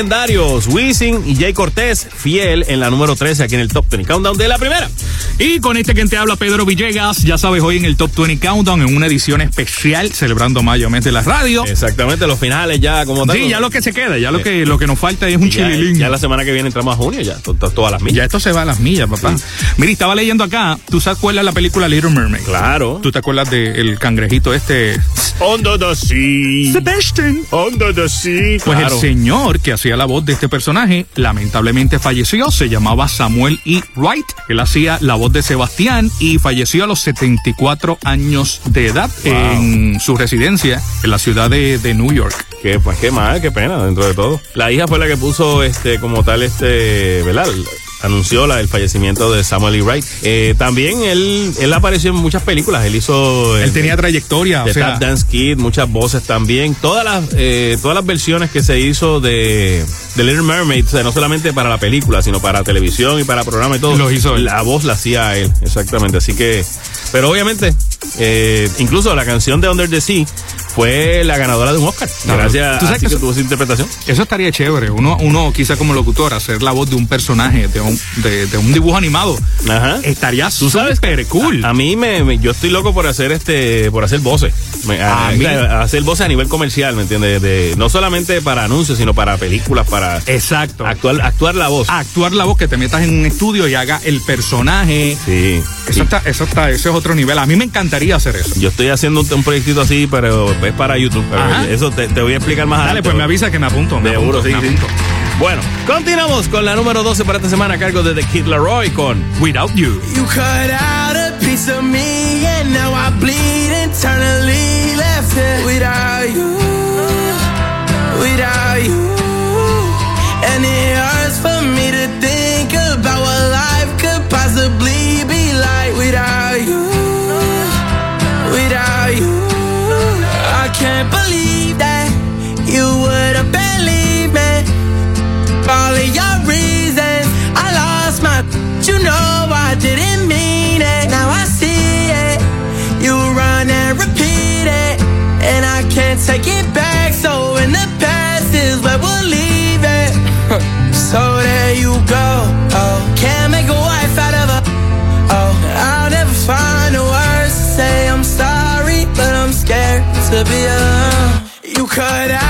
Speaker 5: legendarios
Speaker 3: Wisin y Jay Cortés, fiel en la número 13 aquí en el Top 20 Countdown de la primera.
Speaker 4: Y con este quien te habla, Pedro Villegas, ya sabes, hoy en el Top 20 Countdown, en una edición especial celebrando mayo mes de la radio.
Speaker 3: Exactamente, los finales ya como tal.
Speaker 4: Sí, ya lo que se queda, ya lo que, lo que nos falta es un
Speaker 3: ya,
Speaker 4: chililín.
Speaker 3: ya la semana que viene entramos a junio, ya, to- to- todas las millas.
Speaker 4: Ya esto se va a las millas, papá. Mira, estaba leyendo acá, ¿tú te acuerdas de la película Little Mermaid?
Speaker 3: Claro.
Speaker 4: ¿Tú te acuerdas del cangrejito este?
Speaker 3: Under the sea.
Speaker 4: Sebastian.
Speaker 3: Under the sea.
Speaker 4: Pues
Speaker 3: Claro.
Speaker 4: el señor que hacía la voz de este personaje lamentablemente falleció, se llamaba Samuel E. Wright. Él hacía la voz de Sebastián y falleció a los 74 años de edad en su residencia en la ciudad de, de New York.
Speaker 3: Que pues qué mal, qué pena dentro de todo. La hija fue la que puso este como tal este, ¿verdad? Anunció la, el fallecimiento de Samuel E. Wright. Eh, también él, él apareció en muchas películas. Él hizo.
Speaker 4: Él tenía trayectoria, o
Speaker 3: The
Speaker 4: sea,
Speaker 3: Tap Dance Kid, muchas voces también. Todas las, eh, todas las versiones que se hizo de, de Little Mermaid, o sea, no solamente para la película, sino para televisión y para programa y todo.
Speaker 4: Lo hizo él.
Speaker 3: La voz la hacía él, exactamente. Así que, pero obviamente, eh, incluso la canción de Under the Sea fue la ganadora de un Oscar. Gracias
Speaker 4: ¿Tú sabes
Speaker 3: así
Speaker 4: que eso-
Speaker 3: tuvo esa interpretación.
Speaker 4: Eso estaría chévere. Uno, uno quizá como locutor, hacer la voz de un personaje, de un, de, de un dibujo animado.
Speaker 3: Ajá.
Speaker 4: Estaría
Speaker 3: Tú sabes
Speaker 4: súper cool.
Speaker 3: A, a mí me, me- yo estoy loco por hacer este, por hacer voces. Me- a-
Speaker 4: A mí-
Speaker 3: hacer voces a nivel comercial, ¿me entiendes? De, no solamente para anuncios, sino para películas, para
Speaker 4: Exacto.
Speaker 3: actuar, actuar la voz.
Speaker 4: Actuar la voz, que te metas en un estudio y haga el personaje.
Speaker 3: Sí.
Speaker 4: Eso está, eso está, ese es otro nivel. A mí me encantaría hacer eso.
Speaker 3: Yo estoy haciendo un, un proyectito así, pero es para YouTube.
Speaker 4: Ajá.
Speaker 3: eso te, te voy a explicar más
Speaker 4: Dale,
Speaker 3: adelante.
Speaker 4: pues me avisa que me apunto. Me
Speaker 3: Seguro,
Speaker 4: apunto,
Speaker 3: sí,
Speaker 4: me
Speaker 3: sí.
Speaker 4: apunto.
Speaker 3: Bueno, continuamos con la número 12 para esta semana a cargo de The Kid Laroi con
Speaker 4: Without You.
Speaker 13: You cut out a piece of me, and now I bleed internally. Left it without you, without you. And it hurts for me to think about what life could possibly be like without you, without believe that you would have believed me. All of your reasons, I lost my. You know I didn't mean it. Now I see it. You run and repeat it, and I can't take it back. So in the past is where we'll leave it. so there you go. Oh, can't make a wife out of a. Oh, I'll never find the words to say I'm sorry, but I'm scared to be alone. Cut out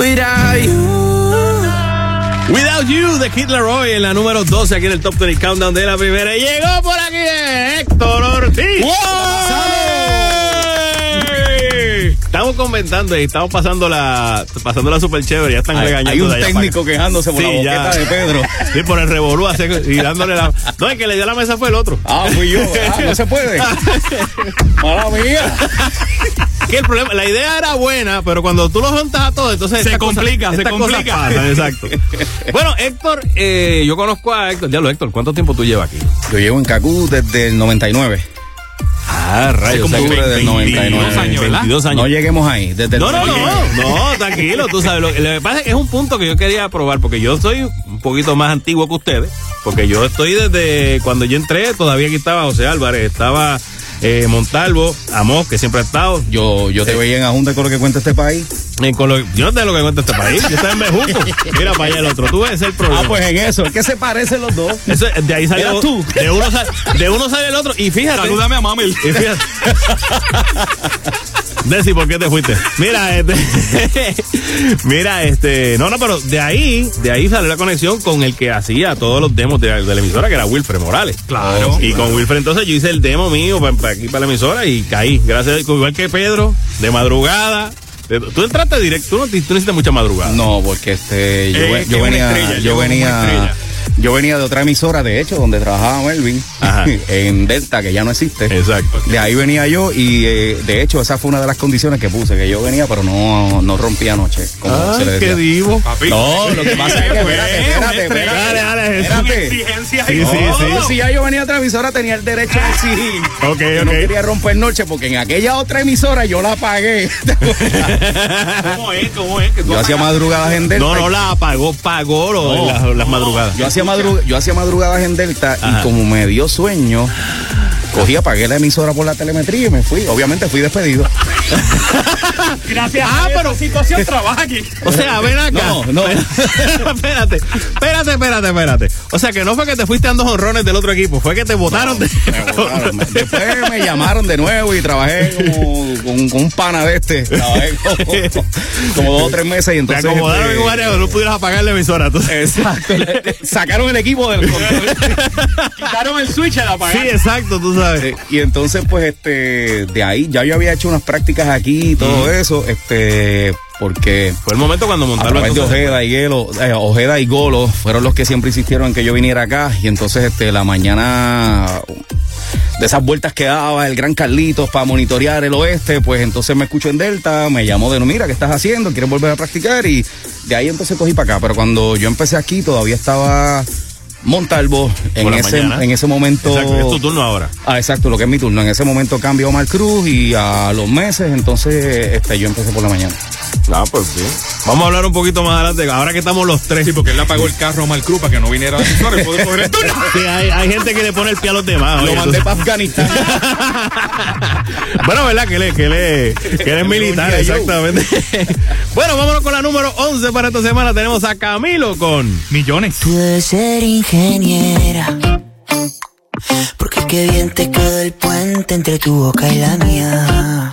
Speaker 14: Without you.
Speaker 3: Without You de Kid Leroy en la número 12 aquí en el Top 20 Countdown de la primera. Y llegó por aquí Héctor Ortiz. Estamos comentando y estamos pasando la pasando la super chévere, ya están
Speaker 14: Hay,
Speaker 3: regañando.
Speaker 14: hay un técnico
Speaker 3: para
Speaker 14: quejándose por
Speaker 3: Sí,
Speaker 14: la
Speaker 3: ya.
Speaker 14: boqueta de Pedro.
Speaker 3: Sí, por el revolú y dándole la. No, el que le dio la mesa fue el otro.
Speaker 14: Ah, fui yo. Ah, no se puede. Mala mía.
Speaker 3: Que el problema, la idea era buena, pero cuando tú lo juntas a todo, entonces
Speaker 4: Se complica, se
Speaker 3: estas cosas
Speaker 4: complica.
Speaker 3: pasan, exacto. Bueno, Héctor, eh, yo conozco a Héctor. Diablo, Héctor, ¿cuánto tiempo tú llevas aquí?
Speaker 14: Yo llevo en Cacú desde el 99.
Speaker 3: Ah, rayos.
Speaker 14: Como octubre del 99.
Speaker 4: años, ¿verdad?
Speaker 3: 22 años.
Speaker 14: No lleguemos ahí. Desde el
Speaker 3: No, no, no,
Speaker 14: 99.
Speaker 3: no, tranquilo, tú sabes. Lo, lo que pasa es que es un punto que yo quería probar, porque yo soy un poquito más antiguo que ustedes, porque yo estoy desde cuando yo entré, todavía aquí estaba José Álvarez, estaba eh, Montalvo, Amos, que siempre ha estado.
Speaker 14: Yo, yo te veía en Ajunta con lo que cuenta este país.
Speaker 3: En Colo- yo no sé lo que cuenta este país, yo estaba en Bejuco. Mira para allá el otro, tú ves, el problema.
Speaker 14: Ah, pues en eso. Es que se parecen los dos.
Speaker 3: Eso, de ahí sale
Speaker 14: Eras tú.
Speaker 3: De uno, sale, de uno sale el otro. Y fíjate.
Speaker 4: Salúdame a Mamel.
Speaker 3: Y fíjate. Desi, ¿por qué te fuiste? Mira, este. mira, este. No, no, pero de ahí, de ahí sale la conexión con el que hacía todos los demos de, de la emisora, que era Wilfred Morales.
Speaker 4: Claro.
Speaker 3: Y con Wilfred entonces yo hice el demo mío para, aquí para la emisora y caí. Gracias, igual que Pedro, de madrugada. De- Tú entraste directo, tú no, tú hiciste mucha madrugada.
Speaker 14: No, porque este, yo,
Speaker 4: Eh,
Speaker 14: yo venía,
Speaker 4: estrella,
Speaker 14: yo venía. Yo venía de otra emisora, de hecho, donde trabajaba Melvin,
Speaker 3: Ajá.
Speaker 14: en Delta, que ya no existe.
Speaker 3: Exacto.
Speaker 14: De ahí venía yo y eh, de hecho esa fue una de las condiciones que puse, que yo venía, pero no, no rompía anoche, como se le decía.
Speaker 3: qué divo.
Speaker 4: Papi.
Speaker 14: No, lo que pasa es que, espérate, espérate, espérate.
Speaker 3: Dale, dale,
Speaker 14: Espérate.
Speaker 3: Sí, sí,
Speaker 4: todo.
Speaker 3: sí.
Speaker 14: No, si ya yo venía a otra emisora, tenía el derecho a exigir.
Speaker 3: Ok,
Speaker 14: Yo no quería romper noche porque en aquella otra emisora yo la pagué.
Speaker 4: ¿Cómo es? ¿Cómo es? Que tú
Speaker 14: yo hacía madrugadas en Delta.
Speaker 3: No, no la pagó, pagó lo-
Speaker 14: No,
Speaker 3: las, las madrugadas.
Speaker 14: Yo hacía, yo hacía madrugadas en Delta
Speaker 3: Ajá.
Speaker 14: y como me dio sueño, cogí, apagué la emisora por la telemetría y me fui. Obviamente fui despedido.
Speaker 4: Gracias.
Speaker 3: Ah, pero-
Speaker 4: situación trabaja aquí.
Speaker 3: O sea, ven acá.
Speaker 14: No, no.
Speaker 3: espérate, espérate, espérate, espérate. O sea, que no fue que te fuiste dando honrones del otro equipo, fue que te votaron de.
Speaker 14: Me botaron. Me- Después me llamaron de nuevo y trabajé como, con, con un pana de este. Trabajé como, como dos o tres meses y
Speaker 3: Te
Speaker 14: entonces.
Speaker 3: acomodaron
Speaker 14: este,
Speaker 3: en un área donde no pudieras apagar la emisora. entonces.
Speaker 14: Exacto. Sacaron el equipo del control.
Speaker 4: Quitaron el switch de
Speaker 3: Sí, exacto, tú sabes.
Speaker 14: Eh, y entonces, pues, este, de ahí ya yo había hecho unas prácticas aquí y todo eso, este, porque
Speaker 3: Fue el momento cuando
Speaker 14: a
Speaker 3: montaron
Speaker 14: través de Ojeda y Gelo, eh, Ojeda y Golo fueron los que siempre insistieron en que yo viniera acá y entonces, este, la mañana de esas vueltas que daba el gran Carlitos para monitorear el oeste, pues entonces me escucho en Delta, me llamó de no, mira, ¿qué estás haciendo? ¿Quieres volver a practicar? Y de ahí entonces cogí para acá, pero cuando yo empecé aquí todavía estaba Montalvo en ese, en ese momento.
Speaker 3: Exacto, es tu turno ahora.
Speaker 14: Ah, exacto, lo que es mi turno. En ese momento cambió Omar Cruz y a los meses, entonces este, yo empecé por la mañana.
Speaker 3: Ah, pues sí. Vamos a hablar un poquito más adelante, ahora que estamos los tres.
Speaker 4: Sí, porque él le apagó el carro a Mal Cruz para que no viniera a y poder coger el turno.
Speaker 3: Sí, hay, hay gente que le pone el pie a los demás.
Speaker 14: Lo
Speaker 3: oye,
Speaker 14: mandé para Afganistán.
Speaker 3: bueno, ¿verdad? Que él, es- que él, es- que es militar, exactamente. bueno, vámonos con la número 11 para esta semana. Tenemos a Camilo con...
Speaker 4: Millones.
Speaker 15: Tú debes ser ingeniera. Porque qué bien te quedó el puente entre tu boca y la mía.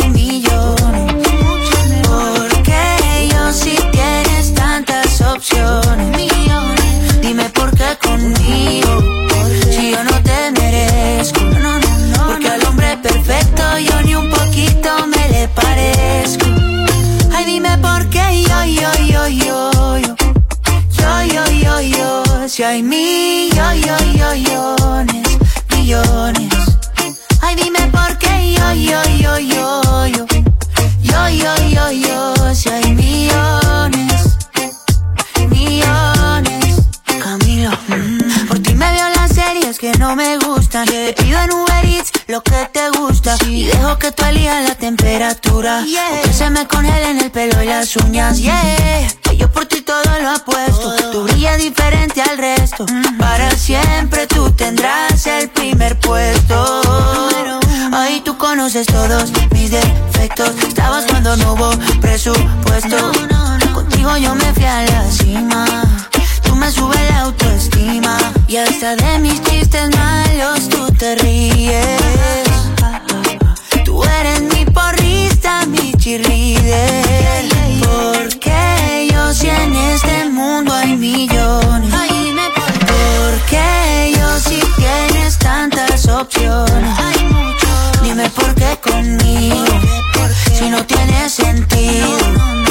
Speaker 15: conmigo. Si yo no te merezco, no, no, no, porque al hombre perfecto yo ni un poquito me le parezco. Ay, dime por qué yo, yo, yo, yo, yo, yo, yo, yo, yo, si hay millones. Ay, dime por qué yo, yo, yo, yo, yo, yo, yo, yo, yo. que no me gustan. Yeah. Te pido en Uber Eats lo que te gusta. Sí. Y dejo que tú elijas la temperatura. Yeah. Que se me congelen el pelo y las uñas. Yeah. Que yo por ti todo lo apuesto. Oh. Tu brilla diferente al resto. Para siempre tú tendrás el primer puesto. Ahí tú conoces todos mis defectos. Estabas cuando no hubo presupuesto. Contigo yo me fui a la cima me subes la autoestima. Y hasta de mis chistes malos tú te ríes. Tú eres mi porrista, mi cheerleader. Porque yo si en este mundo hay millones. Porque yo si tienes tantas opciones. Dime por qué conmigo. Si no tiene sentido.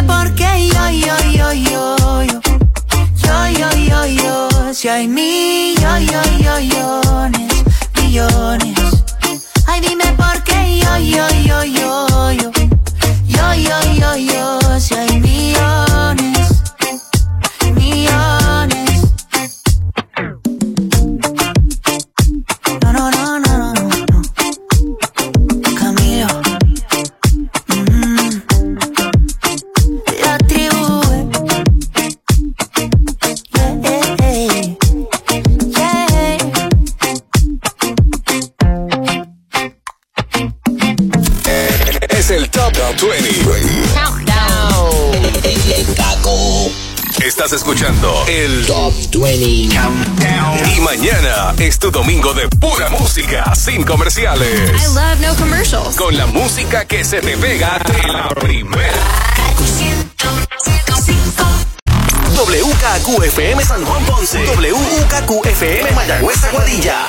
Speaker 1: comerciales.
Speaker 16: I love no commercials.
Speaker 1: Con la música que se te pega de la primera.
Speaker 17: WKQFM San Juan Ponce. WKQFM Mayagüez Aguadilla.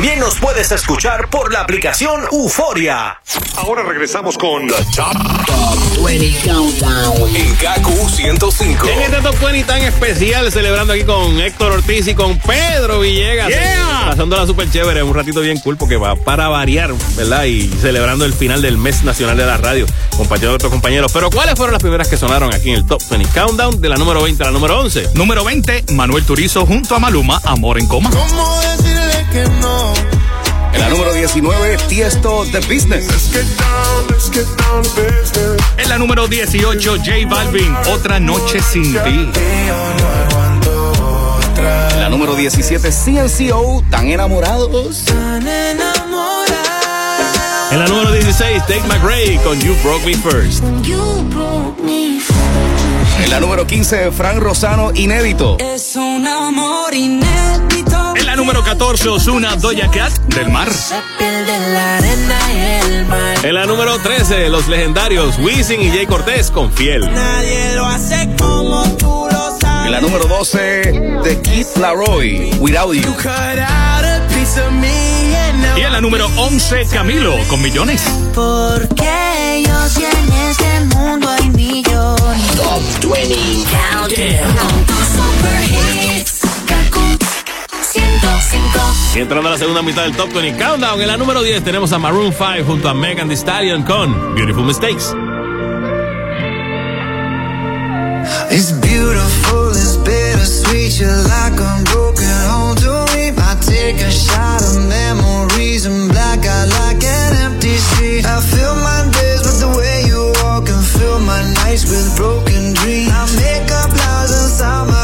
Speaker 17: También nos puedes escuchar por la aplicación Euforia.
Speaker 18: Ahora regresamos con The Top,
Speaker 1: 20 Countdown. En KQ 105.
Speaker 3: En este Top 20 tan especial, celebrando aquí con Héctor Ortiz y con Pedro Villegas.
Speaker 4: Yeah.
Speaker 3: Pasándola súper chévere, un ratito bien cool porque va para variar, ¿verdad? Y celebrando el final del mes nacional de la radio, compartiendo con otros compañeros. Pero ¿cuáles fueron las primeras que sonaron aquí en el Top 20 Countdown de la número 20 a la número 11?
Speaker 4: Número 20, Manuel Turizo junto a Maluma, Amor en Coma.
Speaker 5: ¿Cómo que no?
Speaker 14: En la número 19, Tiesto The Business.
Speaker 4: En la número 18, J Balvin, Otra Noche Sin Ti.
Speaker 14: En la número 17, CNCO, Tan Enamorados.
Speaker 3: En la número 16, Take McRae con You Broke Me First.
Speaker 15: You broke me
Speaker 14: En la número 15, Frank Rosano, Inédito.
Speaker 15: Es un amor inédito.
Speaker 4: En la número 14, Osuna, Doja Cat, Del Mar.
Speaker 3: En la número 13, los legendarios Wisin y Jay Cortés con Fiel.
Speaker 5: Nadie lo hace como tú lo sabes.
Speaker 14: En la número 12, The Keith Laroi, Without You.
Speaker 4: Y en la número 11, Camilo, con millones.
Speaker 15: Porque yo si en este mundo hay millones.
Speaker 1: Top 20 Countdown.
Speaker 3: Y entrando a la segunda mitad del Top 20 Countdown, en la número 10 tenemos a Maroon 5 junto a Megan Thee Stallion con Beautiful Mistakes.
Speaker 5: It's beautiful, it's bittersweet. You're like a broken home to me. I take a shot of memories and black out like an empty street. I fill my days with the way you walk and fill my nights with broken dreams. I make up lies inside my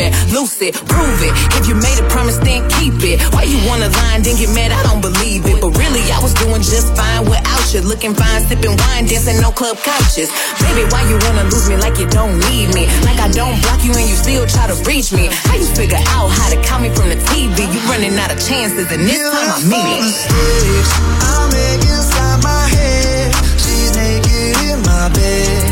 Speaker 16: if you're. Lucid, prove it. If you made a promise, then keep it. Why you wanna lie then get mad? I don't believe it. But really, I was doing just fine without you. Looking fine, sipping wine, dancing no club couches. Baby, why you wanna lose me like you don't need me? Like I don't block you and you still try to reach me. How you figure out how to call me from the TV? You running out of chances, and this time I mean it. I
Speaker 5: make inside my head. She's naked in my bed.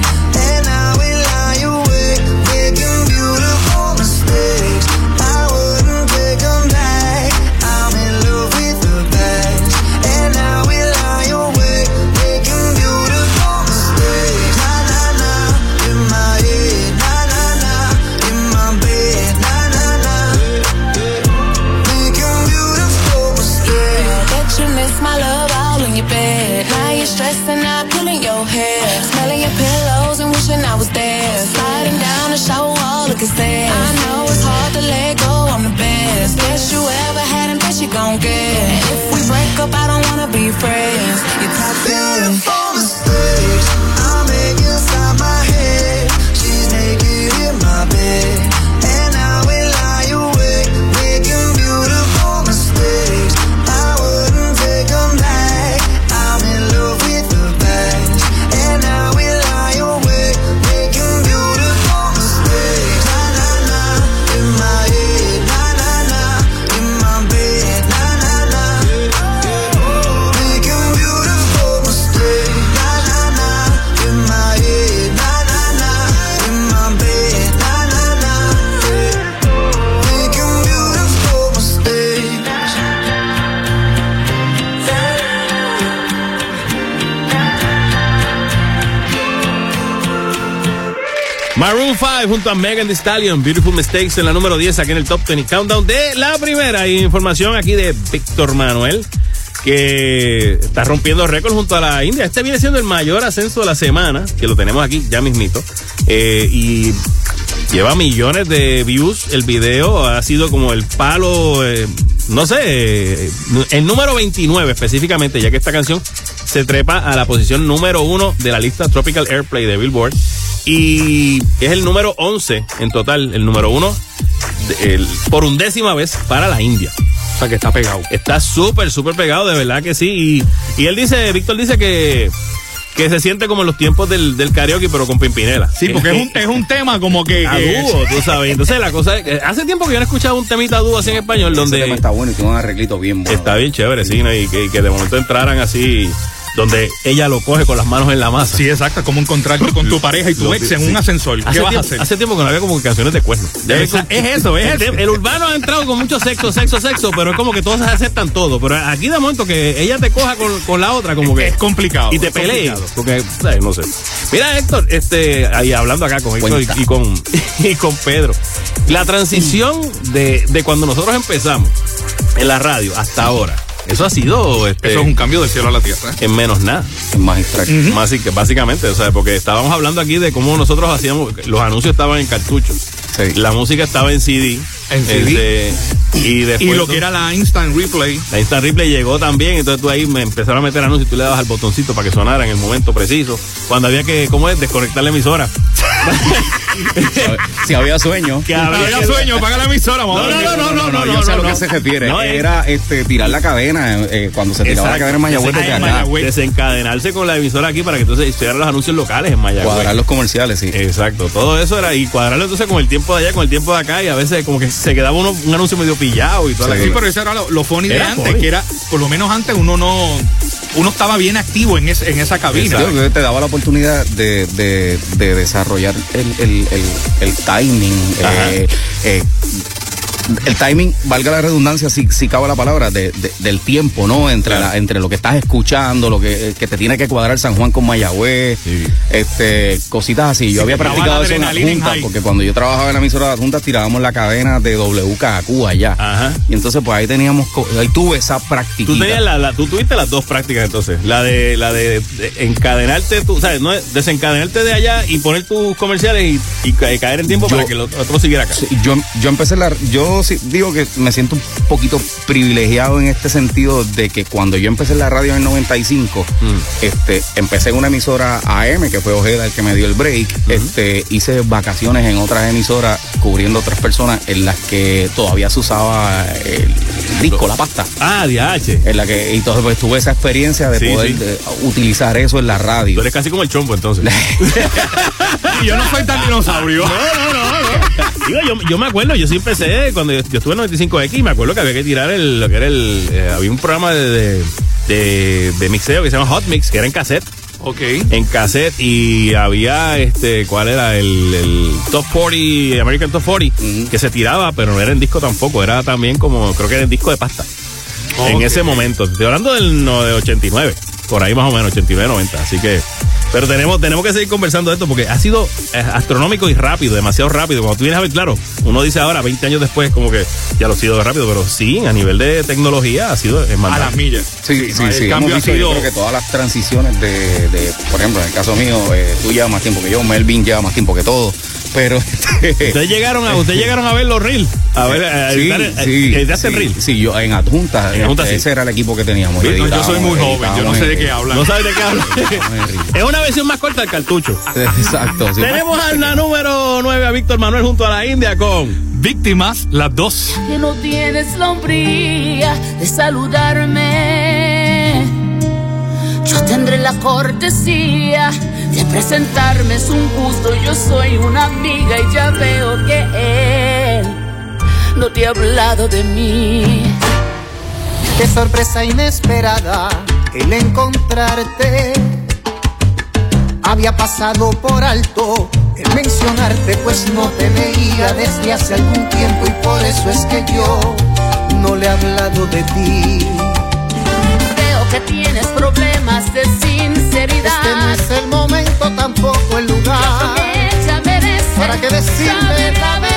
Speaker 3: Maroon 5 junto a Megan Thee Stallion, Beautiful Mistakes en la número 10 aquí en el Top 20 Countdown de la primera. Información aquí de Víctor Manuel que está rompiendo récords junto a la India. Este viene siendo el mayor ascenso de la semana, que lo tenemos aquí ya mismito. Eh, y lleva millones de views. El video ha sido como el palo, eh, no sé, eh, el número 29 específicamente, ya que esta canción se trepa a la posición número uno de la lista Tropical Airplay de Billboard. Y es el número 11 en total, el número uno de- el- por undécima vez para la India.
Speaker 4: O sea que está pegado.
Speaker 3: Está súper, súper pegado, de verdad que sí. Y, y él dice, Víctor dice que, que se siente como en los tiempos del, del karaoke, pero con Pimpinela.
Speaker 4: Sí, porque es un, es un tema como que.
Speaker 3: A dúo, tú sabes. Entonces la cosa es que hace tiempo que yo no he escuchado un temita dúo así en español
Speaker 14: Ese
Speaker 3: donde
Speaker 14: tema está bueno y tiene un arreglito bien bueno.
Speaker 3: está bien chévere, sí, ¿no? y, que, y que de momento entraran así, donde ella lo coge con las manos en la masa.
Speaker 4: Sí, exacto, como encontrarte con tu pareja y tu ex en
Speaker 3: sí.
Speaker 4: un ascensor. ¿Qué
Speaker 3: Hace
Speaker 4: vas a hacer?
Speaker 3: hace tiempo que no había como que canciones de cuernos. Ya
Speaker 4: Esa-
Speaker 3: ves,
Speaker 4: es eso, es
Speaker 3: el,
Speaker 4: eso.
Speaker 3: el urbano ha entrado con mucho sexo, sexo, sexo, pero es como que todos aceptan todo. Pero aquí de momento que ella te coja con, con la otra, como que.
Speaker 4: Es complicado.
Speaker 3: Y te
Speaker 4: es
Speaker 3: pelee.
Speaker 4: complicado.
Speaker 3: Porque, ¿sabes? no sé. Mira, Héctor, este, ahí hablando acá con Héctor y, y con, y con Pedro. La transición de, de cuando nosotros empezamos en la radio hasta ahora, eso ha sido. Este,
Speaker 4: Eso es un cambio del cielo a la tierra. ¿eh?
Speaker 3: en menos nada.
Speaker 14: Es magistral.
Speaker 3: Básic- básicamente, o sea, porque estábamos hablando aquí de cómo nosotros hacíamos, los anuncios estaban en cartuchos,
Speaker 14: Sí.
Speaker 3: la música estaba en CD,
Speaker 4: En CD.
Speaker 3: este, y después
Speaker 4: Y lo
Speaker 3: tú-
Speaker 4: que era la instant replay.
Speaker 3: la Instant Replay llegó también, entonces tú ahí me empezaron a meter anuncios y tú le dabas al botoncito para que sonara en el momento preciso, cuando había que, ¿cómo es? Desconectar la emisora.
Speaker 14: Si había sueño.
Speaker 3: Que
Speaker 4: Había sueño, paga la emisora. vamos a
Speaker 3: No, no, no, no, no,
Speaker 14: yo sé a lo
Speaker 3: no.
Speaker 14: que se refiere. Era este, tirar la cadena eh, cuando se tiraba la cadena en Mayagüez.
Speaker 3: Desencadenarse con la emisora aquí para que entonces estuvieran los anuncios locales en Mayagüez.
Speaker 14: Cuadrar los comerciales, sí.
Speaker 3: Exacto, todo eso era y cuadrarlo entonces con el tiempo de allá, con el tiempo de acá y a veces como que se quedaba uno, un anuncio medio pillado y toda la
Speaker 4: Sí,
Speaker 3: cosa.
Speaker 4: pero eso era lo, lo funny de
Speaker 3: Era
Speaker 4: antes,
Speaker 3: funny.
Speaker 4: que era, por lo menos antes uno no, uno estaba bien activo en, ese- en esa cabina.
Speaker 14: Yo te daba la oportunidad de, de, de desarrollar el, el, el, el timing.
Speaker 3: Ajá.
Speaker 14: eh, eh, el timing, valga la redundancia, si, si cabe la palabra, de, de- del tiempo, ¿no? Entre,
Speaker 3: Claro.
Speaker 14: la- entre lo que estás escuchando, lo que, que te tiene que cuadrar San Juan con Mayagüez,
Speaker 3: Sí.
Speaker 14: este, cositas así. Yo había practicado eso en la
Speaker 4: adrenalina en
Speaker 14: Junta,
Speaker 4: high.
Speaker 14: porque cuando yo trabajaba en la emisora de la Junta tirábamos la cadena de WKQ allá.
Speaker 3: Ajá.
Speaker 14: Y entonces pues ahí teníamos, ahí tuve esa práctica.
Speaker 3: Tú, tenías la, la- tú tuviste las dos prácticas entonces. La de la de, de encadenarte, tú, ¿sabes? No, es desencadenarte de allá y poner tus comerciales y, y ca- caer en tiempo
Speaker 14: Yo-
Speaker 3: para que el otro siguiera acá.
Speaker 14: Sí, yo, yo empecé la, yo yo digo que me siento un poquito privilegiado en este sentido de que cuando yo empecé en la radio en el 95, este, empecé en una emisora AM, que fue Ojeda el que me dio el break. Este, hice vacaciones en otras emisoras cubriendo otras personas en las que todavía se usaba el disco, la pasta.
Speaker 3: Ah, DH.
Speaker 14: En la que, y entonces pues tuve esa experiencia de
Speaker 3: Sí,
Speaker 14: poder
Speaker 3: sí.
Speaker 14: de, utilizar eso en la radio.
Speaker 3: Tú eres casi como el chompo entonces.
Speaker 4: Y yo no soy tan dinosaurio.
Speaker 3: No, no, no, no. Digo, yo, yo me acuerdo, yo sí empecé cuando yo, yo estuve en 95X, me acuerdo que había que tirar el, lo que era el, eh, había un programa de, de, de- de mixeo que se llama Hot Mix, que era en cassette.
Speaker 4: Ok.
Speaker 3: En cassette y había este, ¿cuál era? El, el Top 40, American Top 40, que se tiraba, pero no era en disco tampoco, era también como, creo que era en disco de pasta. En ese momento, estoy hablando del no, de 89, por ahí más o menos, 89, 90, así que... Pero tenemos, tenemos que seguir conversando de esto porque ha sido eh, astronómico y rápido, demasiado rápido. Cuando tú vienes a ver, claro, uno dice ahora, 20 años después, como que ya lo ha sido rápido, pero sí, a nivel de tecnología ha sido
Speaker 4: A las millas.
Speaker 14: Sí, sí,
Speaker 4: el
Speaker 14: sí.
Speaker 4: cambio
Speaker 14: Hemos
Speaker 4: ha
Speaker 14: visto,
Speaker 4: sido-
Speaker 14: yo creo que todas las transiciones de, de, por ejemplo, en el caso mío, eh, tú llevas más tiempo que yo, Melvin lleva más tiempo que todo, pero... este,
Speaker 3: Ustedes llegaron a, ustedes llegaron a ver los reels, a ver, a
Speaker 14: Sí,
Speaker 3: editar- a-
Speaker 14: sí,
Speaker 3: editaste el
Speaker 14: sí,
Speaker 3: reel.
Speaker 14: Sí, yo en adjunta,
Speaker 3: En adjunta,
Speaker 14: este,
Speaker 3: sí.
Speaker 14: ese era el equipo que teníamos.
Speaker 3: Sí, no, yo
Speaker 4: soy muy joven, yo no sé de qué hablan.
Speaker 3: No sabes de qué
Speaker 14: reel.
Speaker 3: es una versión más corta del cartucho.
Speaker 14: Exacto, sí.
Speaker 3: Tenemos a la número 9 a Víctor Manuel junto a la India con
Speaker 4: Víctimas, las dos.
Speaker 19: que no tienes la hombría de saludarme. Yo tendré la cortesía de presentarme, es un gusto, yo soy una amiga y ya veo que él no te ha hablado de mí.
Speaker 20: Qué sorpresa inesperada el encontrarte. Había pasado por alto el mencionarte, pues no te veía desde hace algún tiempo y por eso es que yo no le he hablado de ti.
Speaker 19: Veo que tienes problemas de sinceridad.
Speaker 20: Este no es el momento, tampoco el lugar. ¿Para
Speaker 19: la verdad?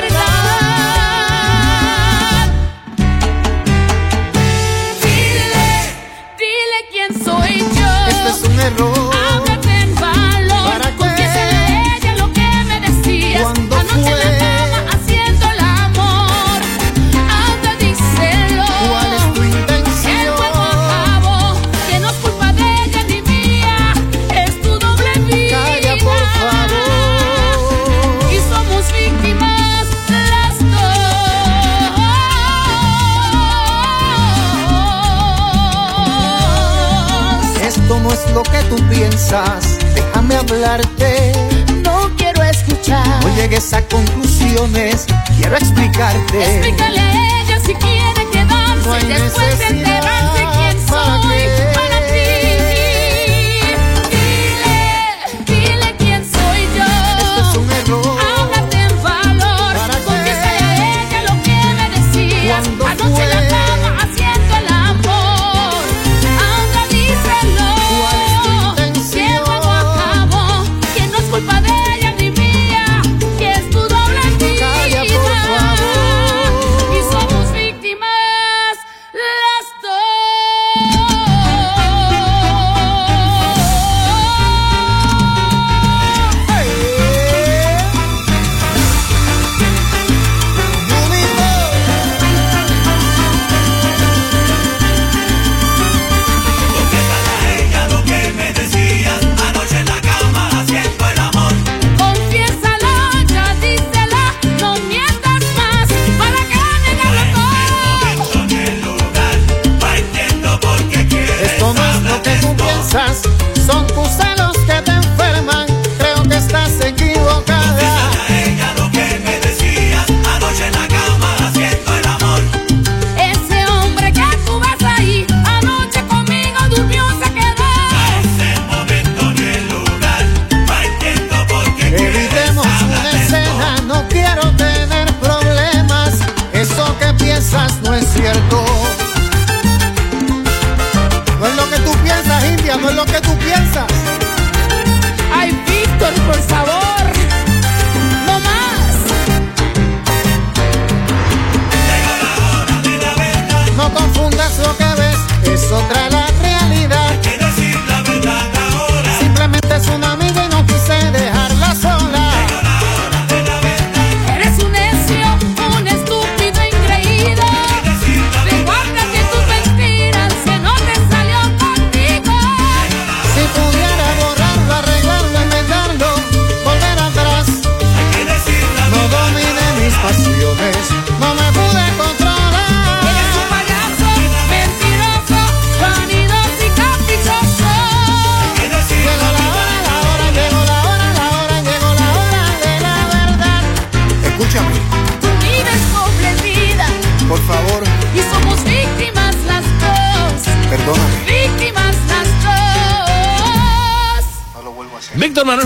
Speaker 20: Tú piensas. Déjame hablarte.
Speaker 19: No quiero escuchar.
Speaker 20: No llegues a conclusiones. Quiero explicarte.
Speaker 19: Explícale a ella si quiere quedarse
Speaker 20: No hay
Speaker 19: después de quién
Speaker 20: ¿Para
Speaker 19: soy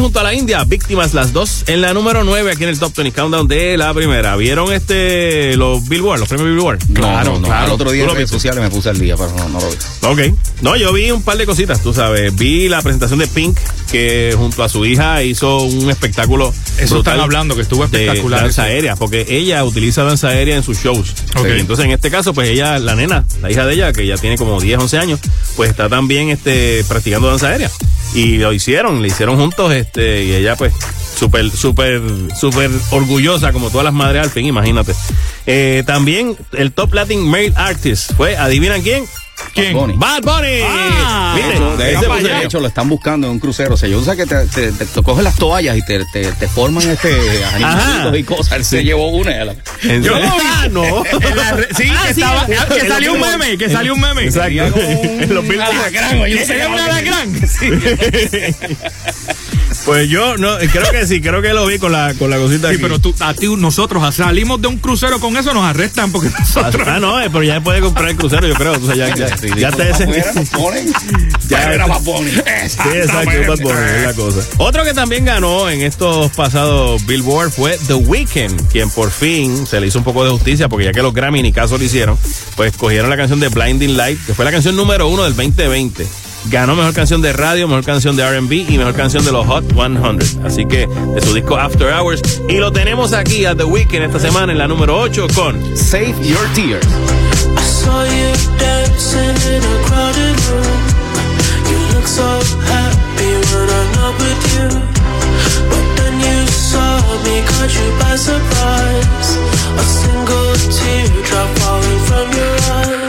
Speaker 3: junto a la India, víctimas las dos en la número 9 aquí en el Top 20 Countdown de la primera. ¿Vieron este los Billboard, los premios Billboard?
Speaker 14: Claro, no, Al otro día en redes sociales me puse al día, pero no, no lo vi.
Speaker 3: Ok. No, yo vi un par de cositas, tú sabes. Vi la presentación de Pink, que junto a su hija hizo un espectáculo.
Speaker 4: Eso están hablando, que estuvo
Speaker 3: de
Speaker 4: espectacular
Speaker 3: danza
Speaker 4: eso.
Speaker 3: aérea, porque ella utiliza danza aérea en sus shows.
Speaker 4: Ok.
Speaker 3: Y entonces, en este caso, pues ella, la nena, la hija de ella, que ya tiene como 10, 11 años, pues está también este, practicando danza aérea. Y lo hicieron, le hicieron juntos, este, y ella, pues, súper, súper, súper orgullosa, como todas las madres al fin, imagínate. Eh, también el Top Latin Male Artist fue, ¿adivinan quién?
Speaker 4: ¿Quién?
Speaker 14: Bad Bunny.
Speaker 3: Bad Bunny.
Speaker 4: Ah.
Speaker 14: De hecho, de
Speaker 3: Ese
Speaker 14: hecho,
Speaker 3: puse
Speaker 14: de
Speaker 3: yo.
Speaker 14: hecho, lo están buscando en un crucero. O sea, yo sé que te, te, te- te cogen las toallas y te, te, te forman este animalitos y cosas. Él se llevó una. y a la-
Speaker 3: ¿En
Speaker 4: Yo
Speaker 3: serio?
Speaker 4: lo vi.
Speaker 3: Ah, no.
Speaker 4: La sí,
Speaker 3: Ah,
Speaker 4: que,
Speaker 3: sí,
Speaker 4: estaba-
Speaker 3: en-
Speaker 4: que salió un meme, que salió un meme.
Speaker 3: Exacto. En los
Speaker 14: Un
Speaker 3: Billboard.
Speaker 14: alacrán, oye,
Speaker 3: Pues yo no, creo que sí, creo que lo vi con la, con la cosita
Speaker 4: Sí,
Speaker 3: aquí.
Speaker 4: pero tú, a ti, nosotros salimos de un crucero con eso, nos arrestan porque nosotros.
Speaker 3: Ah, no, eh, pero ya puede comprar el crucero, yo creo. O sea, ya, ya,
Speaker 14: Sí,
Speaker 3: ya
Speaker 14: sí,
Speaker 3: te ese.
Speaker 14: Ya era Bad Bunny.
Speaker 3: Sí, exacto, Bad Bunny, es la cosa. Otro que también ganó en estos pasados Billboard fue The Weeknd, quien por fin se le hizo un poco de justicia, porque ya que los Grammy ni caso le hicieron, pues cogieron la canción de Blinding Light, que fue la canción número uno del 2020. Ganó mejor canción de radio, mejor canción de RB y mejor canción de los Hot 100. Así que de su disco After Hours. Y lo tenemos aquí a The Weeknd esta semana en la número 8 con
Speaker 14: Save Your Tears.
Speaker 13: I saw you dancing in a crowded room. You look so happy when I'm with you. But then you saw me, caught you by surprise. A single teardrop falling from your eye.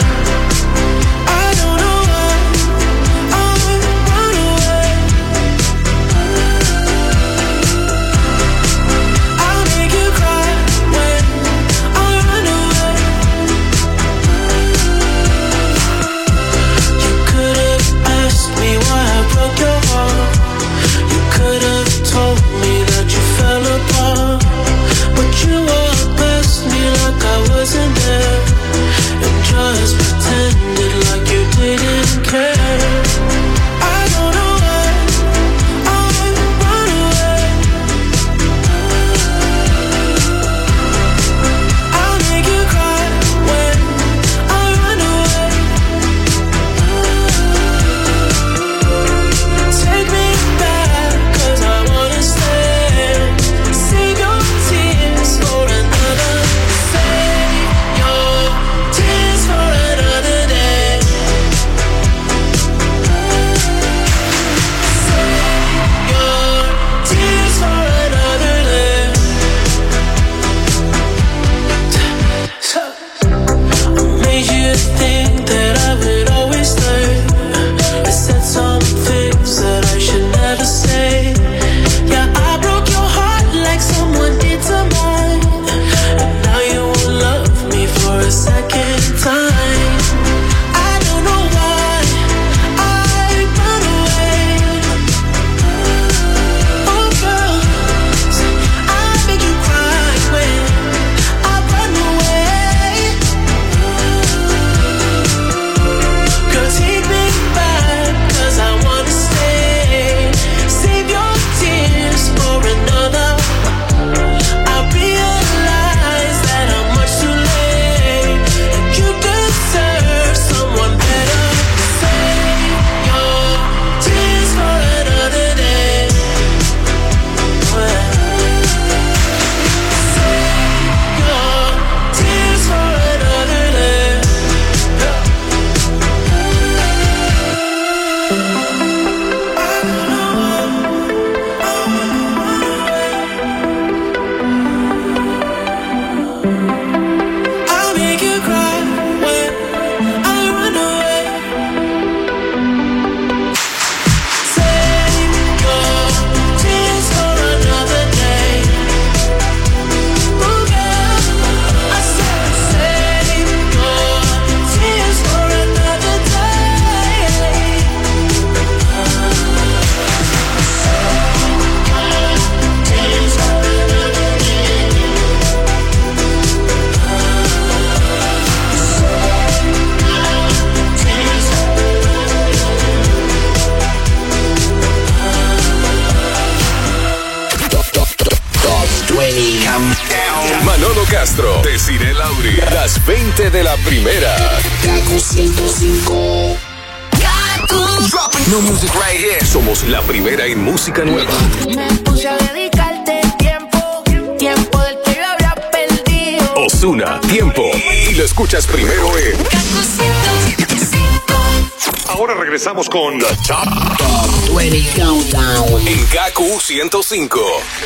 Speaker 13: 105.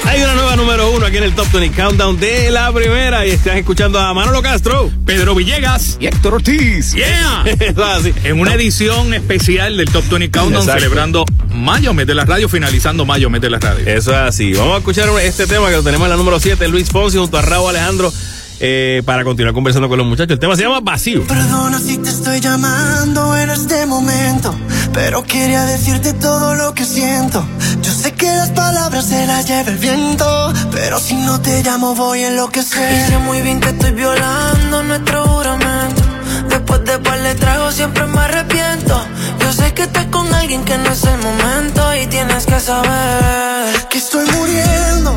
Speaker 3: Hay una nueva número uno aquí en el Top 20 Countdown de la primera y estás escuchando a Manolo Castro.
Speaker 4: Pedro Villegas.
Speaker 14: Y Héctor Ortiz.
Speaker 4: Yeah.
Speaker 3: Eso es así.
Speaker 4: En una edición especial del Top 20 Countdown
Speaker 3: Exacto.
Speaker 4: celebrando Mayo Mes de la Radio, finalizando Mayo Mes de la Radio.
Speaker 3: Eso es así. Vamos a escuchar este tema que lo tenemos en la número 7, Luis Fonsi junto a Raúl Alejandro, eh, para continuar conversando con los muchachos. El tema se llama Vacío.
Speaker 5: Perdona si te estoy llamando en este momento, pero quería decirte todo lo que siento. Sé que las palabras se las lleva el viento, pero si no te llamo voy a enloquecer.
Speaker 21: Sé muy bien que estoy violando nuestro juramento. Después de par de tragos siempre me arrepiento. Yo sé que estás con alguien que no es el momento y tienes que saber
Speaker 5: que estoy muriendo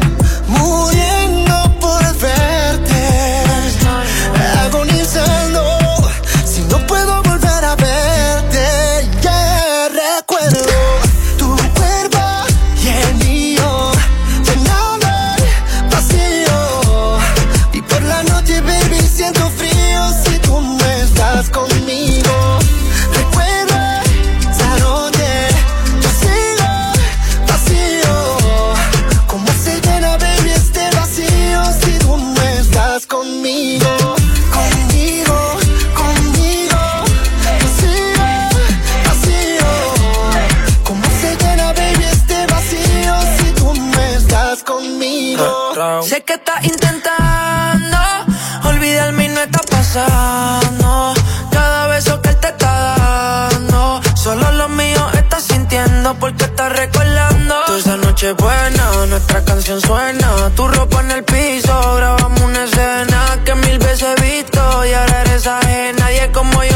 Speaker 21: Que estás intentando olvidarme y no está pasando. Cada beso que él te está dando, solo lo mío estás sintiendo porque estás recordando. Toda esa noche buena, nuestra canción suena. Tu ropa en el piso, grabamos una escena que mil veces he visto y ahora eres ajena. Nadie como yo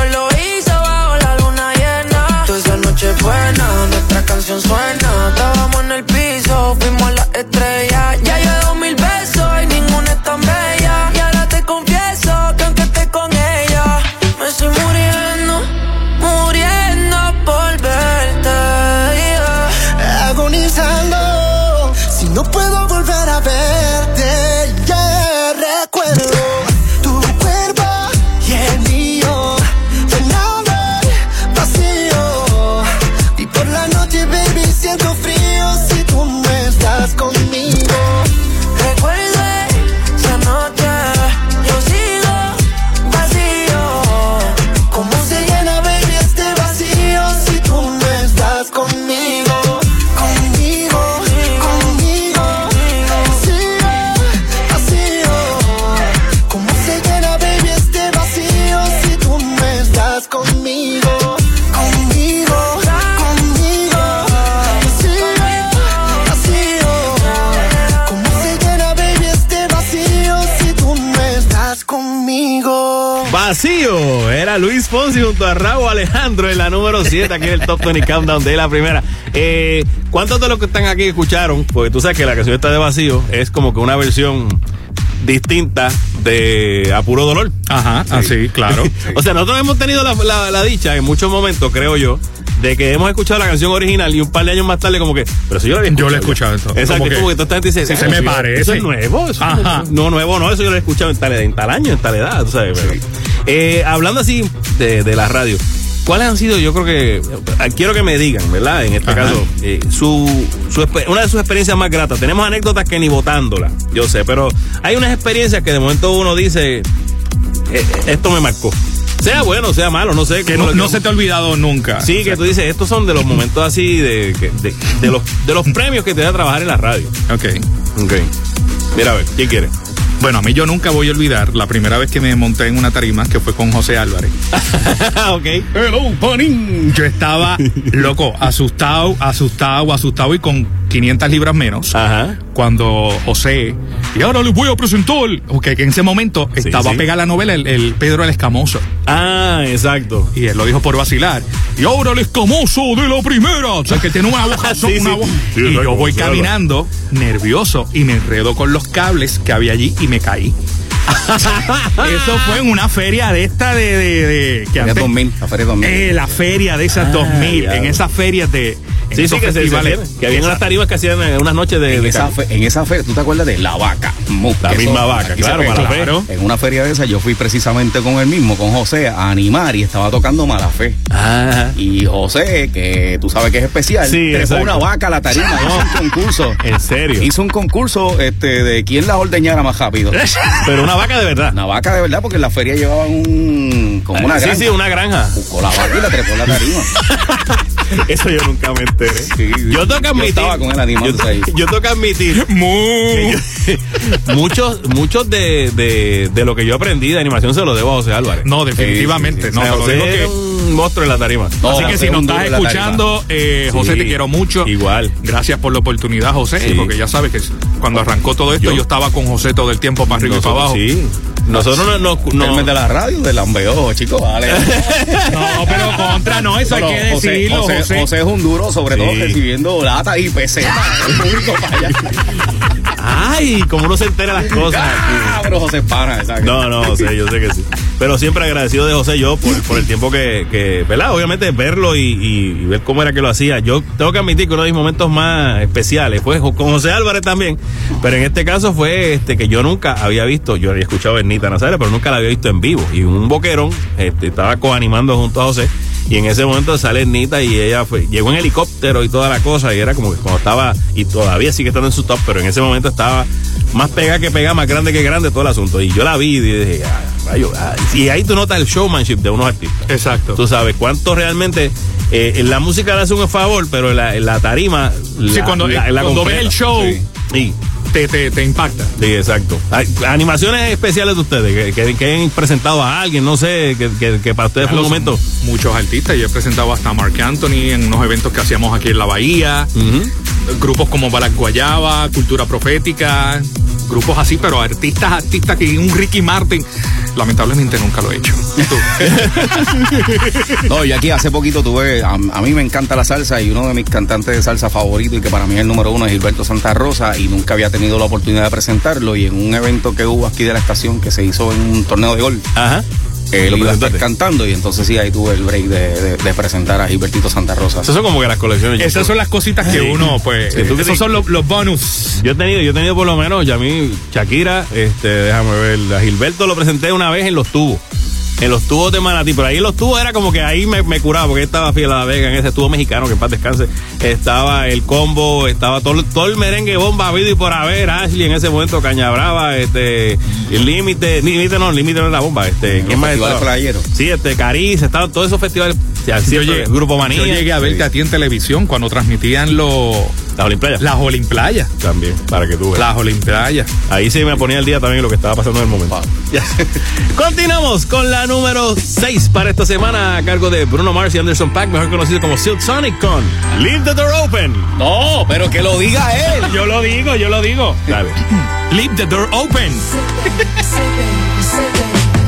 Speaker 3: Luis Fonsi junto a Raúl Alejandro en la número 7 aquí en el Top 20 Countdown de la primera. Eh, ¿Cuántos de los que están aquí escucharon? Porque tú sabes que la canción está de Vacío es como que una versión distinta de A Puro Dolor.
Speaker 4: Ajá, así, claro.
Speaker 3: o sea, nosotros hemos tenido la, la- la dicha en muchos momentos, creo yo, de que hemos escuchado la canción original y un par de años más tarde como que, pero si yo la había
Speaker 4: Yo la he
Speaker 3: escuchado.
Speaker 4: escuchado eso.
Speaker 3: Exacto,
Speaker 4: Como que-
Speaker 3: como que toda esta gente dice,
Speaker 4: Sí,
Speaker 3: "Ah,
Speaker 4: se me parece".
Speaker 3: Eso es nuevo. Eso
Speaker 4: Ajá.
Speaker 3: No, nuevo no, eso yo lo he escuchado en tal, en tal año, en tal edad, tú sabes. pero- Eh, hablando así de, de la radio, ¿cuáles han sido, yo creo que, eh, quiero que me digan, ¿verdad? En este
Speaker 4: Ajá.
Speaker 3: caso, eh, su, su una de sus experiencias más gratas. Tenemos anécdotas que ni votándola, yo sé, pero hay unas experiencias que de momento uno dice, eh, esto me marcó. Sea bueno, sea malo, no sé.
Speaker 4: Que no, no se te ha olvidado nunca.
Speaker 3: Sí, que tú dices, estos son de los momentos así de, de, de los, de los premios que te da trabajar en la radio.
Speaker 4: Ok.
Speaker 3: Ok. Mira, a ver, ¿quién quiere?
Speaker 4: Bueno, a mí yo nunca voy a olvidar la primera vez que me monté en una tarima, que fue con José Álvarez.
Speaker 3: ok.
Speaker 4: Hello, panín. Yo estaba loco, asustado, asustado, asustado y con 500 libras menos.
Speaker 3: Ajá.
Speaker 4: Cuando José, y ahora les voy a presentar, porque que en ese momento estaba
Speaker 3: sí.
Speaker 4: pegada la novela el, el Pedro el Escamoso.
Speaker 3: Ah, exacto.
Speaker 4: Y él lo dijo por vacilar. Y ahora el Escamoso de la primera. O sea, que tiene una voz.
Speaker 3: Sí,
Speaker 4: una
Speaker 3: sí.
Speaker 4: voz-
Speaker 3: Sí,
Speaker 4: y yo voy caminando nervioso y me enredo con los cables que había allí y me caí. Eso fue en una feria de esta de. de, de- que
Speaker 14: Feria
Speaker 4: antes-
Speaker 14: 2000, la feria 2000.
Speaker 4: Eh, la feria de esas
Speaker 3: Ah,
Speaker 4: 2000.
Speaker 3: ya.
Speaker 4: En esas ferias de. En
Speaker 3: Sí, sí, que, se, se
Speaker 4: festivales.
Speaker 3: hacían, que habían unas tarimas que hacían en unas noches de,
Speaker 14: En
Speaker 3: de
Speaker 14: esa, fe- en esa feria, ¿tú te acuerdas de La Vaca?
Speaker 3: La misma vaca,
Speaker 14: se
Speaker 3: claro, Mala Fe.
Speaker 14: En una feria de esa yo fui precisamente con él mismo, con José, a animar y estaba tocando Mala Fe.
Speaker 3: Ajá.
Speaker 14: Y José, que tú sabes que es especial,
Speaker 3: Sí,
Speaker 14: trepó una vaca a la tarima, hizo un concurso.
Speaker 3: ¿En serio?
Speaker 14: Hizo un concurso este, de quién la ordeñara más rápido.
Speaker 3: Pero una vaca de verdad.
Speaker 14: Una vaca de verdad, porque en la feria llevaban un. como una
Speaker 3: sí,
Speaker 14: granja.
Speaker 3: sí, una granja.
Speaker 14: Buscó la vaca y la trepó en la tarima.
Speaker 3: Eso yo nunca me enteré.
Speaker 14: Sí,
Speaker 3: yo tengo que admitir.
Speaker 14: estaba con él animándose
Speaker 3: yo,
Speaker 14: ahí.
Speaker 3: yo tengo que admitir. yo- muchos muchos de, de, de lo que yo aprendí de animación se lo debo a José Álvarez.
Speaker 4: No, definitivamente.
Speaker 3: Sí,
Speaker 4: No, lo
Speaker 3: José
Speaker 4: digo que.
Speaker 3: un monstruo en la tarima.
Speaker 14: No,
Speaker 4: Así que si
Speaker 14: es
Speaker 4: nos estás escuchando, eh, José, te quiero mucho.
Speaker 3: Igual.
Speaker 4: Gracias por la oportunidad, José,
Speaker 3: Sí.
Speaker 4: porque ya sabes que cuando arrancó todo esto,
Speaker 3: Yo-
Speaker 4: yo, estaba con José todo el tiempo para arriba y para abajo.
Speaker 3: sí. Nosotros no, no, no-
Speaker 14: de la radio, del lambeo, chicos, vale.
Speaker 4: No, pero contra, no, eso
Speaker 14: Pero
Speaker 4: hay que
Speaker 14: José,
Speaker 4: decirlo,
Speaker 14: José,
Speaker 4: José.
Speaker 14: José es un duro, sobre todo recibiendo lata y pesetas del público para allá.
Speaker 3: Ay, como uno se entera las cosas.
Speaker 14: Ah, pero José ¿sabes?
Speaker 3: No, no, José, yo sé que sí. Pero siempre agradecido de José yo por, por el tiempo que, que, ¿verdad? Obviamente verlo y, y- y ver cómo era que lo hacía. Yo tengo que admitir que uno de mis momentos más especiales fue con José Álvarez también. Pero en este caso fue este que yo nunca había visto, yo había escuchado a Ernita Nazario, pero nunca la había visto en vivo. Y un boquerón este, estaba coanimando junto a José. Y en ese momento sale Ernita y ella fue, llegó en helicóptero y toda la cosa. Y era como que cuando estaba, y todavía sigue estando en su top, pero en ese momento estaba más pega que pega, más grande que grande todo el asunto. Y yo la vi y dije, ah, rayo, ah. y ahí tú notas el showmanship de unos artistas.
Speaker 4: Exacto.
Speaker 3: Tú sabes cuánto realmente eh, en la música le hace un favor, pero en la, la tarima.
Speaker 4: Sí,
Speaker 3: la-
Speaker 4: cuando,
Speaker 3: la- la
Speaker 4: cuando ves el show,
Speaker 3: Sí. Sí.
Speaker 4: Te, te, te impacta.
Speaker 3: Sí, exacto. Hay animaciones especiales de ustedes que, que, que han presentado a alguien, no sé, que, para ustedes fue un momento.
Speaker 4: Muchos artistas. Yo he presentado hasta a Mark Anthony en unos eventos que hacíamos aquí en la Bahía. Grupos como Balas Guayaba, Cultura Profética. Grupos así, pero artistas, artistas que un Ricky Martin. Lamentablemente nunca lo he hecho.
Speaker 14: No, yo aquí hace poquito tuve, a, a mí me encanta la salsa y uno de mis cantantes de salsa favorito y que para mí es el número uno es Gilberto Santa Rosa y nunca había tenido la oportunidad de presentarlo y en un evento que hubo aquí de la estación que se hizo en un torneo de golf.
Speaker 3: Ajá.
Speaker 14: Él
Speaker 3: Lo
Speaker 14: iba a estar
Speaker 3: presentaste.
Speaker 14: cantando y entonces sí, ahí tuve el break de, de- de presentar a Gilbertito Santa Rosa.
Speaker 3: Esas son como que las colecciones.
Speaker 4: Esas son las cositas que
Speaker 3: Sí.
Speaker 4: uno, pues.
Speaker 3: Sí,
Speaker 4: esos
Speaker 3: te-
Speaker 4: son los, los bonus.
Speaker 3: Yo he tenido, yo he tenido por lo menos, ya a mí, Shakira, este, déjame ver, a Gilberto lo presenté una vez en los tubos. En los tubos de Manatí, pero ahí en los tubos era como que ahí me, me curaba, porque estaba Fiel a la Vega en ese tubo mexicano, que en paz descanse. Estaba el combo, estaba todo, todo el merengue bomba, habido y por haber, Ashley en ese momento, Caña Brava, este, el límite, límite no, límite no es la bomba, este, ¿quién más. Sí, este, Cariz, estaban todos esos festivales, sí,
Speaker 4: Yo llegué,
Speaker 3: Grupo Manía.
Speaker 4: yo llegué a verte
Speaker 3: Sí.
Speaker 4: a ti en televisión cuando transmitían los
Speaker 3: Las Olimplayas.
Speaker 4: las Olimplayas.
Speaker 3: También, para que tú veas.
Speaker 4: Las Olimplayas.
Speaker 3: Ahí sí me ponía el día también lo que estaba pasando en el momento. Ya. Continuamos con la número 6 para esta semana a cargo de Bruno Mars y Anderson Pack, mejor conocido como Silk Sonic con Leave the Door Open.
Speaker 14: No, pero que lo diga él.
Speaker 4: Yo lo digo, yo lo digo.
Speaker 3: Dale.
Speaker 4: Leave the door open.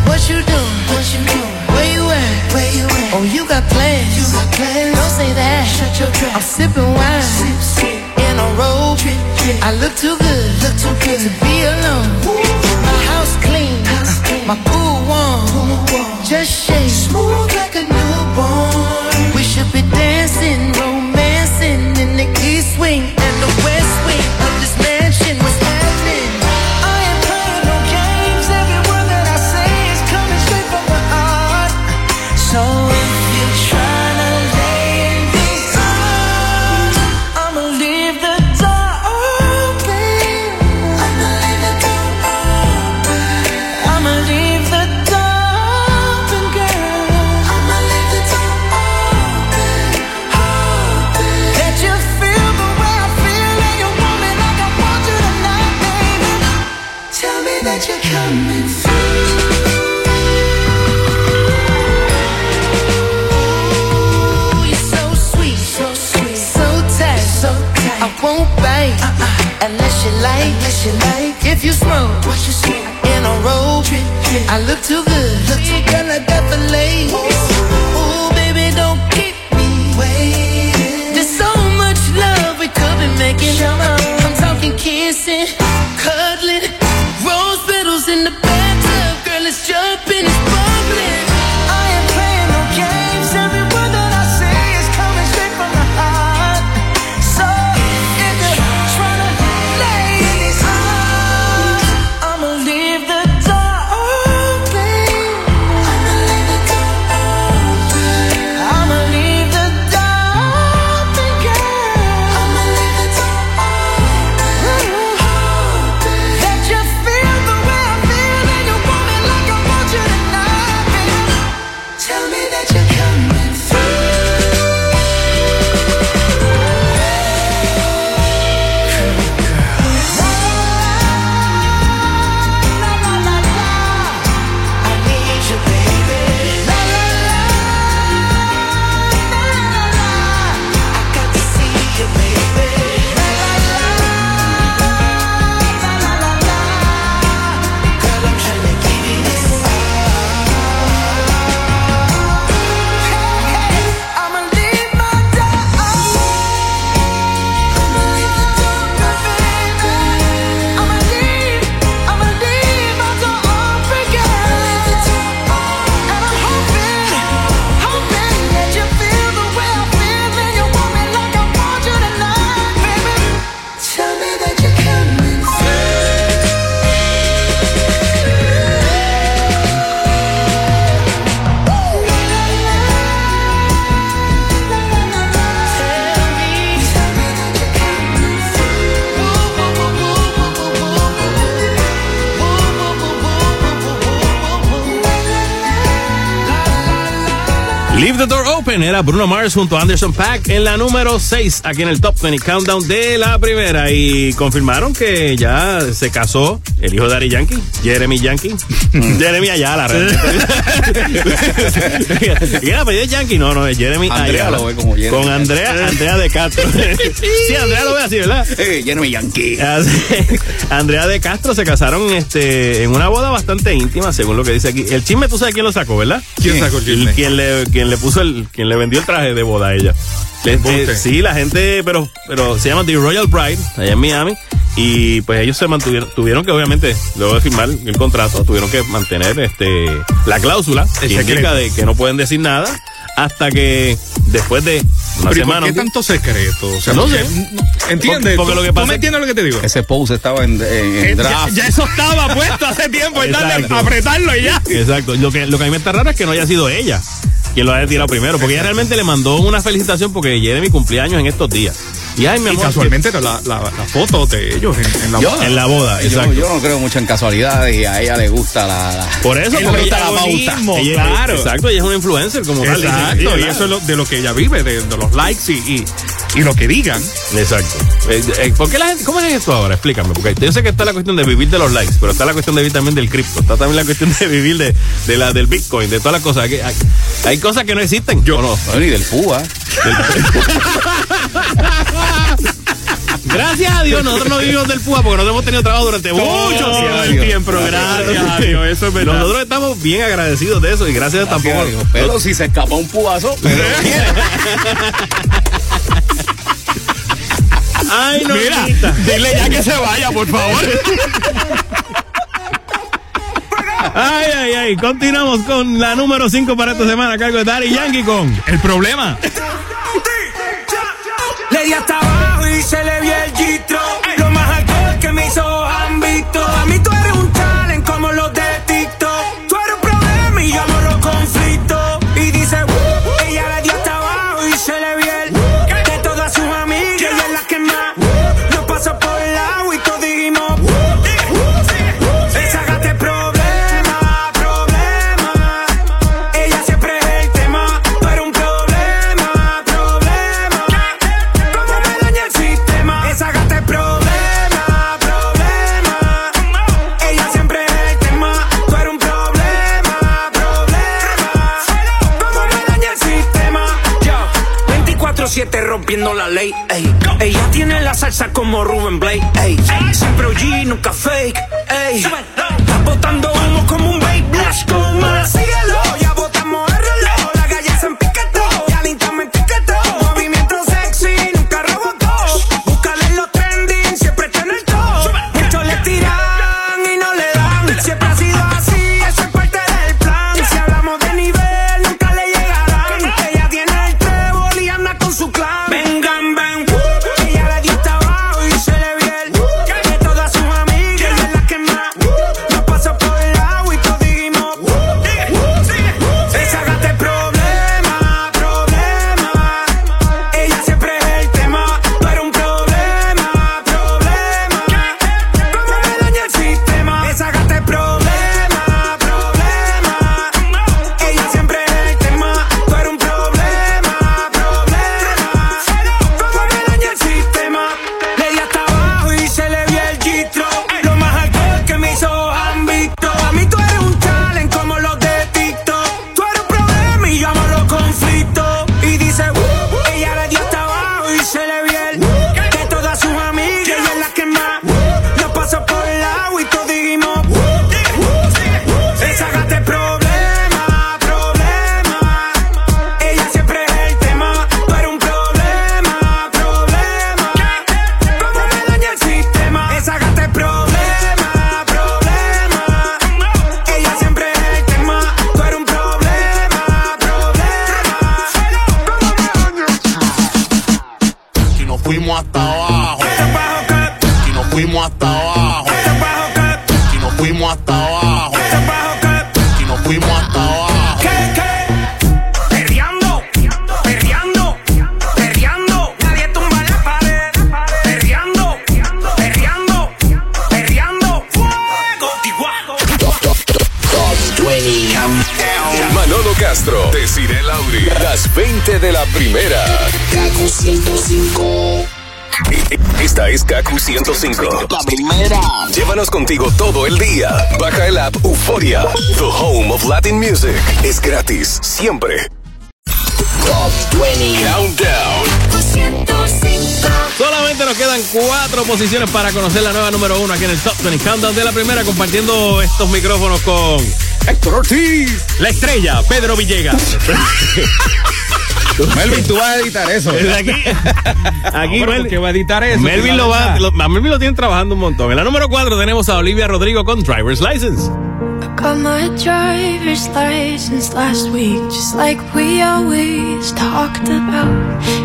Speaker 21: What you doing? What you doing? Where you at? Where you at? Oh, you got plans. You got plans. Don't say that. Shut your trap. I'm sipping wine. Sip, sip. A robe. Drip, drip. I look too good. Look too good to be alone. My house clean. My pool warm. Just shake. Smooth like a newborn. We should be dancing, romancing in the east wing Door Open
Speaker 3: era Bruno Mars junto a Anderson Pack en la número 6 aquí en el Top 20 Countdown de la primera. Y confirmaron que ya se casó el hijo de Ari Yankee, Jeremy Yankee. Jeremy Ayala, realmente. ¿Quién apellido es Yankee? No, no, es Jeremy
Speaker 14: Andrea
Speaker 3: Ayala.
Speaker 14: lo ve como Jeremy.
Speaker 3: Con Andrea, Andrea de Castro. sí, Andrea lo ve así, ¿verdad?
Speaker 14: Eh, Jeremy Yankee.
Speaker 3: Andrea de Castro se casaron este, en una boda bastante íntima, según lo que dice aquí. El chisme, tú sabes quién lo sacó, ¿verdad?
Speaker 4: ¿Quién sacó el chisme?
Speaker 3: Quien le, quien le puso el, quien le vendió el traje de boda a ella. Eh, sí, la gente, pero, pero se llama The Royal Bride, allá en Miami. Y pues ellos se mantuvieron, tuvieron que obviamente, luego de firmar el contrato, tuvieron que mantener este la cláusula que
Speaker 4: El
Speaker 3: indica de que no pueden decir nada hasta que después de una
Speaker 4: Pero ¿y
Speaker 3: semana.
Speaker 4: ¿Por qué tanto secreto? O sea,
Speaker 3: No sé.
Speaker 4: ¿Entiendes?
Speaker 3: Porque
Speaker 4: ¿Tú-
Speaker 3: lo que
Speaker 4: ¿Tú me
Speaker 3: es-
Speaker 4: entiendes lo que te digo?
Speaker 14: Ese post estaba en, en- en
Speaker 4: Eh, ya,
Speaker 14: draft.
Speaker 4: ya eso estaba puesto hace tiempo, es darle apretarlo y ya.
Speaker 3: Exacto. Lo que, lo que a mí me está raro es que no haya sido ella quien lo haya tirado primero, porque ella realmente le mandó una felicitación porque Jeremy cumpleaños en estos días. Y ay, mi
Speaker 4: Y
Speaker 3: amor.
Speaker 4: casualmente la, la, la foto de ellos en, en la
Speaker 14: Yo-
Speaker 4: boda.
Speaker 3: En la boda,
Speaker 14: Yo,
Speaker 3: exacto.
Speaker 14: yo no creo mucho en casualidades y a ella le gusta la. la-
Speaker 3: Por eso, porque ella,
Speaker 4: protagonismo,
Speaker 3: ella-
Speaker 4: claro.
Speaker 3: Exacto, ella es una influencer como tal.
Speaker 4: Exacto, y eso es lo- de lo que ella vive, de, de los likes y, y, y lo que digan.
Speaker 3: Exacto. Eh, eh, ¿por qué la gente, ¿Cómo es esto ahora? Explícame. Porque yo sé que está la cuestión de vivir de los likes, pero está la cuestión de vivir también del cripto. Está también la cuestión de vivir de, de la, del Bitcoin, de todas las cosas. Hay, hay- hay cosas que no existen. Yo no.
Speaker 14: Bueno, y del PUA.
Speaker 3: Gracias a Dios, nosotros no vivimos del PUA porque nosotros hemos tenido trabajo durante mucho tiempo.
Speaker 4: gracias a Dios, eso es verdad.
Speaker 3: Nosotros estamos bien agradecidos de eso y gracias a tampoco.
Speaker 14: Pero si se escapa un puazo, pero.
Speaker 3: Ay, no.
Speaker 4: Mira,
Speaker 3: Mira.
Speaker 4: dile ya que se vaya, por favor.
Speaker 3: Ay, ay, ay. Continuamos con la número 5 para esta semana cargo de Daddy Yankee con
Speaker 4: El problema.
Speaker 13: Le di hasta abajo y se le vio el gistro. Como Ruben Blake, ey. Siempre OG, nunca fake, ey.
Speaker 1: Contigo todo el día. Baja el app Euforia. The home of Latin music. Es gratis, siempre.
Speaker 22: Top 20
Speaker 1: Countdown.
Speaker 3: Solamente nos quedan cuatro posiciones para conocer la nueva número uno aquí en el Top 20 Countdown de la primera, compartiendo estos micrófonos con Héctor Ortiz, la estrella, Pedro Villegas.
Speaker 14: Melvin, tú vas a editar eso.
Speaker 3: Desde aquí, aquí
Speaker 4: No, pero
Speaker 3: Mel-
Speaker 4: ¿por qué va a editar eso?
Speaker 3: Melvin
Speaker 4: ¿Qué
Speaker 3: lo
Speaker 4: va
Speaker 3: lo- a Melvin lo tienen trabajando un montón. En la número cuatro tenemos a Olivia Rodrigo con Driver's License.
Speaker 23: Got my driver's license last week, just like we always talked about.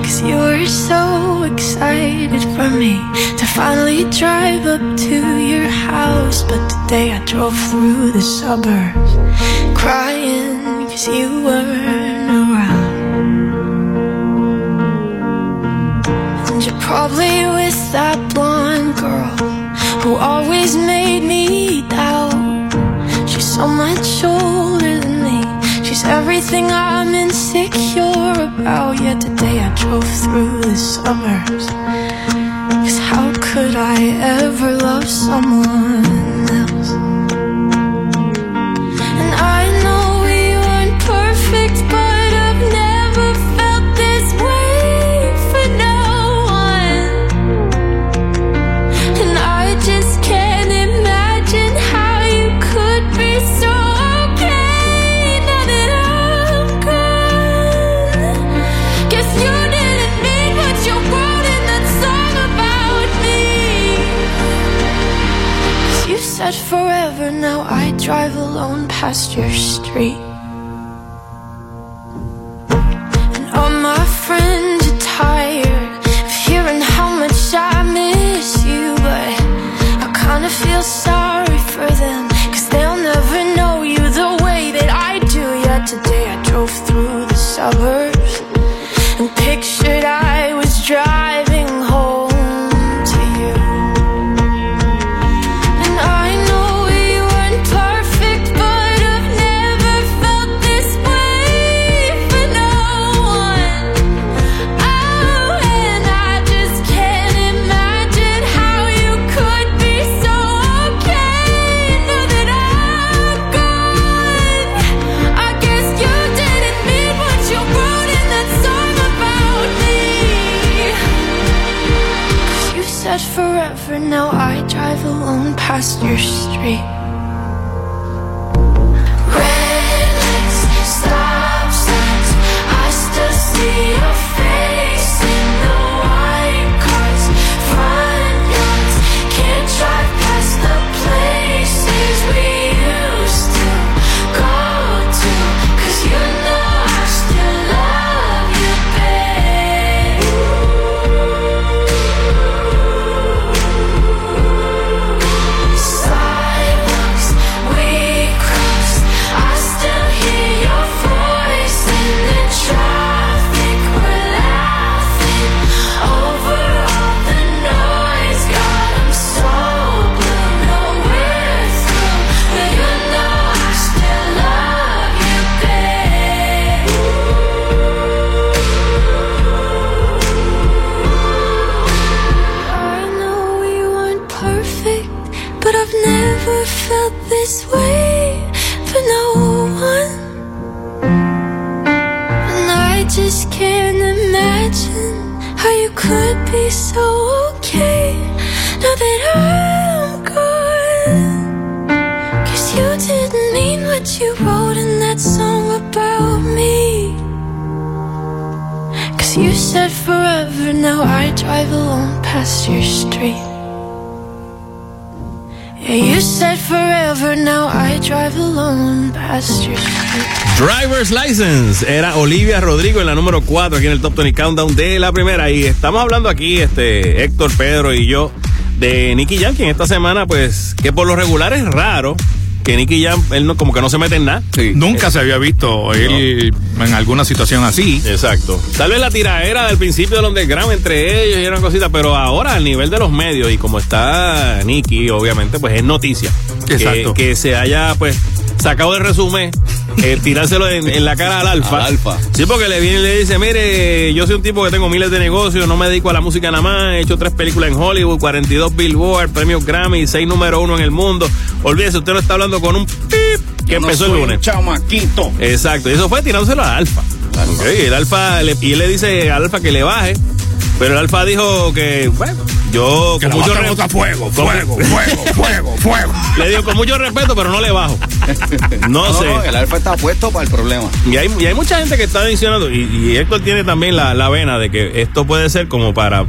Speaker 23: Cause you were so excited for me to finally drive up to your house. But today I drove through the suburbs, crying cause you weren't probably with that blonde girl who always made me doubt. She's so much older than me. She's everything I'm insecure about. Yet today I drove through the suburbs. Cause how could I ever love someone drive alone past your street. And all my friends are tired of hearing how much I miss you, but I kinda feel sorry for them, cause they'll never know you the way that I do. Yet today I drove through the suburbs past your street. Said forever, now I drive alone past your street. Yeah, you said forever, now I drive alone past your street.
Speaker 3: Driver's License era Olivia Rodrigo en la número 4 aquí en el Top 20 Countdown de la primera. Y estamos hablando aquí, este Héctor, Pedro y yo, de Nicky en esta semana, pues, que por lo regular es raro que Nicky Jam, él no, como que no se mete en nada.
Speaker 4: Nunca se había visto él en alguna situación así.
Speaker 3: Exacto. Tal vez la tiraera del principio del underground entre ellos y una cosita, pero ahora al nivel de los medios y como está Nicky, obviamente, pues es noticia. Que-
Speaker 4: Exacto.
Speaker 3: Que, se haya, pues, sacado de resumen, eh, tirárselo en, en la cara al alfa.
Speaker 14: Al Alfa.
Speaker 3: Sí, porque le viene y le dice, mire, yo soy un tipo que tengo miles de negocios, no me dedico a la música nada más, he hecho tres películas en Hollywood, 42 Billboard, premios Grammy, seis número uno en el mundo. Olvídese, usted no está hablando con un pip que
Speaker 14: Yo no
Speaker 3: empezó el lunes.
Speaker 14: chamaquito.
Speaker 3: Exacto, y eso fue tirándoselo al alfa. Y el alfa, le- y él le dice al alfa que le baje, pero el alfa dijo que, bueno, yo
Speaker 4: Que
Speaker 3: con mucho
Speaker 4: bata
Speaker 3: re-
Speaker 4: bota fuego, fuego, fuego, fuego, fuego.
Speaker 3: Le digo con mucho respeto, pero no le bajo. No, sé.
Speaker 14: el alfa está puesto para el problema.
Speaker 3: Y hay, y hay mucha gente que está mencionando, y, y Héctor tiene también la, la vena de que esto puede ser como para,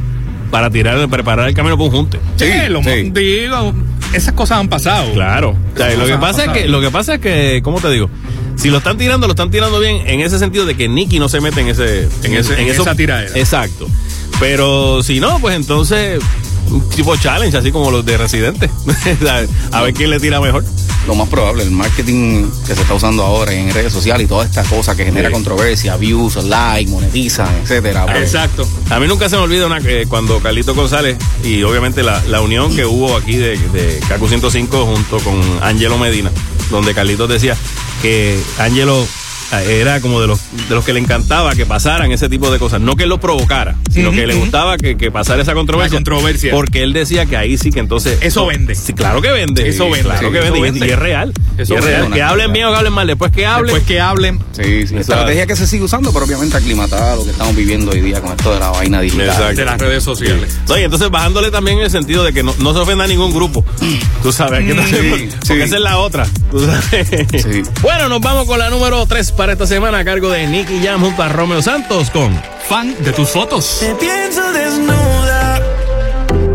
Speaker 3: para tirar, preparar el camino para un junte.
Speaker 4: Sí, lo digo, esas cosas han pasado.
Speaker 3: Claro. O sea,
Speaker 4: Esas
Speaker 3: lo que pasa es que, lo que pasa es que, ¿cómo te digo? Si lo están tirando, lo están tirando bien en ese sentido de que Nicky no se mete en ese, en
Speaker 4: En
Speaker 3: ese,
Speaker 4: en
Speaker 3: eso-
Speaker 4: esa tiradera.
Speaker 3: Exacto. Pero si no, pues entonces un tipo challenge, así como los de Residente. a ver quién le tira mejor.
Speaker 14: Lo más probable, el marketing que se está usando ahora en redes sociales y toda esta cosa que genera
Speaker 3: Sí.
Speaker 14: controversia, views, like, monetizan, etcétera. pues,
Speaker 3: Exacto. A mí nunca se me olvida una, eh, cuando Carlito González y obviamente la, la unión que hubo aquí de, de Cacu 105 junto con Angelo Medina, donde Carlitos decía que Angelo era como de los, de los que le encantaba que pasaran ese tipo de cosas. No que lo provocara, sino que le gustaba que, que pasara esa controversia.
Speaker 4: La controversia.
Speaker 3: Porque él decía que ahí sí que entonces.
Speaker 4: Eso vende.
Speaker 3: Sí, claro que vende.
Speaker 4: Eso vende.
Speaker 3: Claro
Speaker 4: Sí,
Speaker 3: que vende. y es-
Speaker 4: vende.
Speaker 3: Y es real.
Speaker 4: Eso
Speaker 3: Y es real. Que hablen bien o que hablen mal. Después que hablen.
Speaker 4: Después que hablen.
Speaker 14: Sí, sí. Estrategia que se sigue usando, pero obviamente aclimatada lo que estamos viviendo hoy día con esto de la vaina digital.
Speaker 3: Exacto.
Speaker 4: De las redes sociales.
Speaker 3: No, y entonces bajándole también en el sentido de que no, no se ofenda a ningún grupo. Tú sabes, que no-
Speaker 14: Sí,
Speaker 3: porque
Speaker 14: sí.
Speaker 3: esa es la otra. tú sabes.
Speaker 14: Sí.
Speaker 3: Bueno, nos vamos con la número 3 para esta semana a cargo de Nicky Jam junto a Romeo Santos con
Speaker 4: Fan de tus fotos.
Speaker 5: Te pienso desnuda,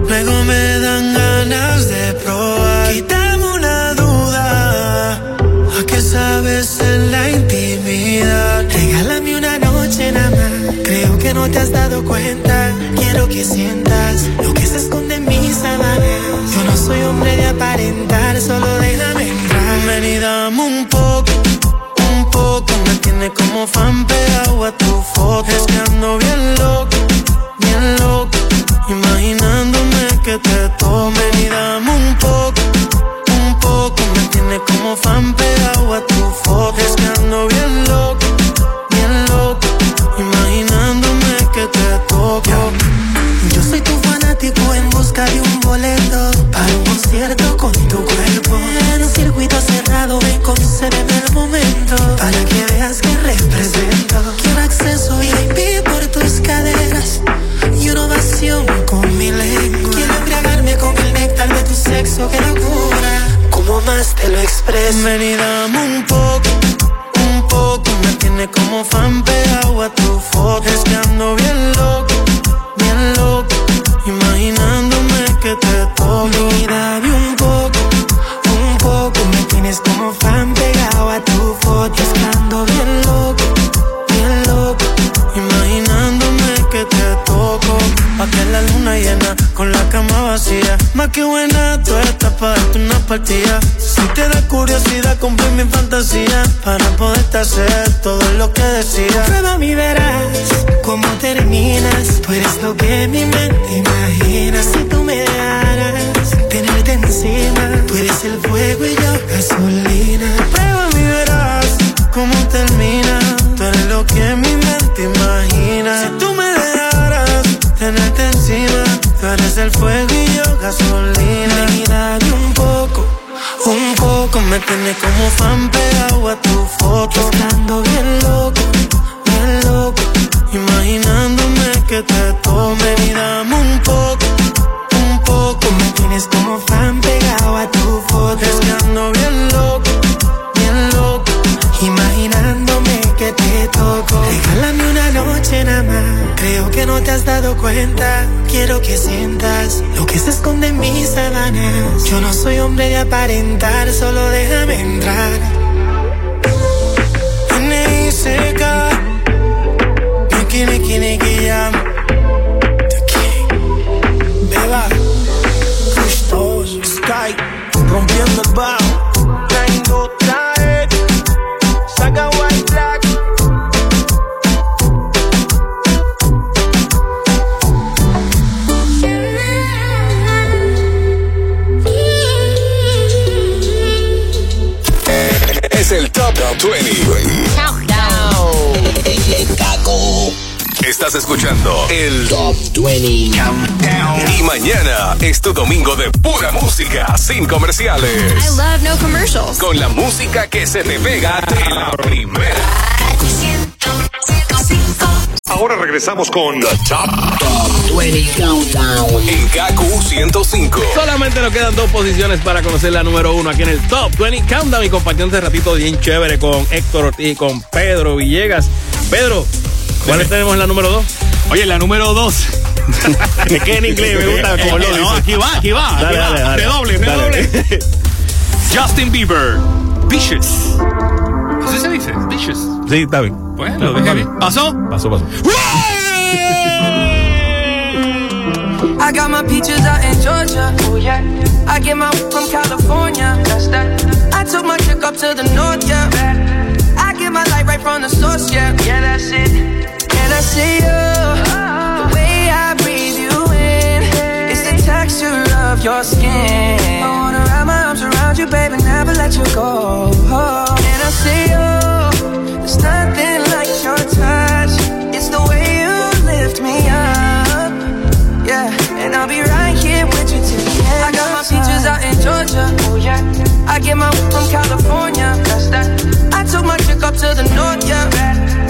Speaker 5: luego me dan ganas de probar. Quítame una duda, ¿a qué sabes en la intimidad? Regálame una noche nada más, creo que no te has dado cuenta. Quiero que sientas lo que se esconde en mis sábanas. Yo no soy hombre de aparentar, solo déjame entrar. Ven y dame un poco tiene como fan pegado a tu foto. Es que ando bien loco, bien loco, imaginándome que te tomen y dame un poco, un poco me tiene como fan pegado a tu foto. Es que ando bien loco, bien loco, imaginándome que te toco. Yo soy tu fanático en busca de un boleto para un concierto con tu cuerpo. Circuito cerrado, ven, concédeme el momento para que veas que represento. Quiero acceso VIP por tus caderas y una ovación con mi lengua. Quiero embriagarme con el néctar de tu sexo, que locura. Como más te lo expreso. Ven y dame un poco, un poco. Me tiene como fan pegado a tu foto. Es que ando bien loco, bien loco. Imaginándome que te toco. Dame un poco, con la cama vacía. Más que buena, tú estás para darte una partida. Si te da curiosidad, cumplir mi fantasía. Para poderte hacer todo lo que decía. Prueba mi verás cómo terminas. Tú eres lo que mi mente imagina. Si tú me dejaras tenerte encima. Tú eres el fuego y yo gasolina. Prueba mi verás cómo termina. Tú eres lo que mi mente imagina. Si tú me dejaras tenerte encima. Tú eres el fuego y yo gasolina. Y dame un poco, un poco. Me tiene como fan pegado a tu foto. Estando bien loco, bien loco. Imaginándome que te tome y dame un poco, un poco. Me tienes como fan pegado a tu foto. Es que ando bien Creo que no te has dado cuenta. Quiero que sientas lo que se esconde en mis sábanas. Yo no soy hombre de aparentar, solo déjame entrar. Nicky Jam. The King. Beba. Gustoso. Sky. Rompiendo el bajo.
Speaker 1: Estás escuchando el Top 20 Countdown. Y mañana es tu domingo de pura música, sin comerciales.
Speaker 24: I love no commercials.
Speaker 1: Con la música que se te pega de la primera.
Speaker 18: Ahora regresamos con The
Speaker 1: Top 20 Countdown. En KQ 105.
Speaker 3: Solamente nos quedan dos posiciones para conocer la número uno aquí en el Top 20 Countdown. Y compartiendo este ratito bien chévere con Héctor Ortiz y con Pedro Villegas. Pedro, ¿cuál tenemos en la número dos?
Speaker 4: Oye, la número dos.
Speaker 3: es que en inglés me gusta como lo
Speaker 4: No, aquí va, aquí va.
Speaker 3: Dale,
Speaker 4: aquí va.
Speaker 3: dale, dale.
Speaker 4: Redoble,
Speaker 3: Dale.
Speaker 4: redoble. Justin Bieber. Vicious. ¿Así se dice? Vicious.
Speaker 3: Sí, está bien.
Speaker 4: Bueno, dejé bien. ¿Pasó?
Speaker 3: Pasó, pasó.
Speaker 21: I got my peaches out in Georgia. Oh yeah. I get my from California. That's that. I took my chick up to the north, yeah. I get my light right from the source, yeah. Yeah, that's it. See you. The way I breathe you in. It's the texture of your skin. I wanna wrap my arms around you, baby, never let you go. And I see you. There's nothing like your touch. It's the way you lift me up. Yeah, and I'll be right here with you till the end. I got my peaches out in Georgia. Oh yeah. I get my from California. That's that. I took my chick up to the north. Yeah.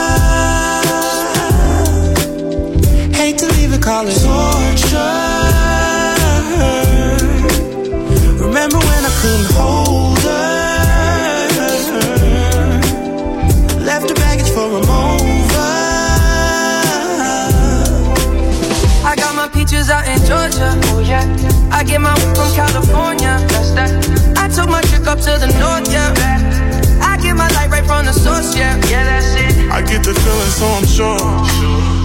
Speaker 13: Hate to leave it, call it torture. Remember when I couldn't hold her? Left her baggage for a mover.
Speaker 21: I got my peaches out in Georgia. Oh yeah. I get my from California. That's that. I took my chick up to the north. Yeah. I get my light right from the source. Yeah. Yeah, that's it.
Speaker 6: I get the feeling, so I'm sure.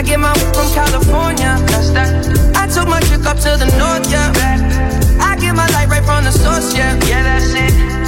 Speaker 21: I get my from California. That's that. I took my chick up to the north, yeah. I get my light right from the source, yeah. Yeah, that's it.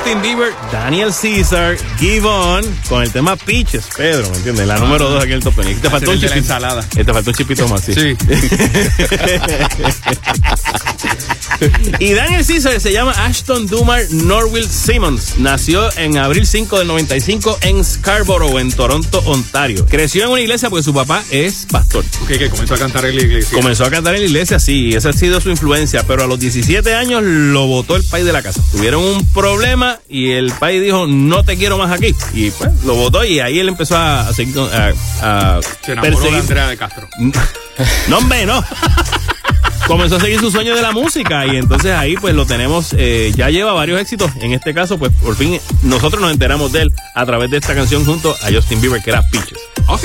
Speaker 3: Justin Bieber, Daniel Caesar, Give On, con el tema Peaches, Pedro, ¿me entiendes? La número dos aquí en el top 20. Te faltó un chipito.
Speaker 4: ensalada.
Speaker 3: Eh, Te faltó un chipito más, sí.
Speaker 4: Sí.
Speaker 3: y Daniel Caesar se llama Ashton Dumar Norville Simmons. Nació en abril 5 del 95 en Scarborough, en Toronto, Ontario. Creció en una iglesia porque su papá es pastor.
Speaker 4: Ok, que comenzó a cantar en la iglesia.
Speaker 3: Comenzó a cantar en la iglesia, sí, esa ha sido su influencia, pero a los 17 años lo botó el país de la casa. Tuvieron un problema y el país dijo, no te quiero más aquí. Y pues lo votó y ahí él empezó a, a a,
Speaker 4: Se enamoró de
Speaker 3: perseguir-
Speaker 4: Andrea de Castro.
Speaker 3: no, hombre, no. Comenzó a seguir su sueño de la música y entonces ahí pues lo tenemos, eh, ya lleva varios éxitos. En este caso pues por fin nosotros nos enteramos de él a través de esta canción junto a Justin Bieber que era Peaches.
Speaker 4: Ok.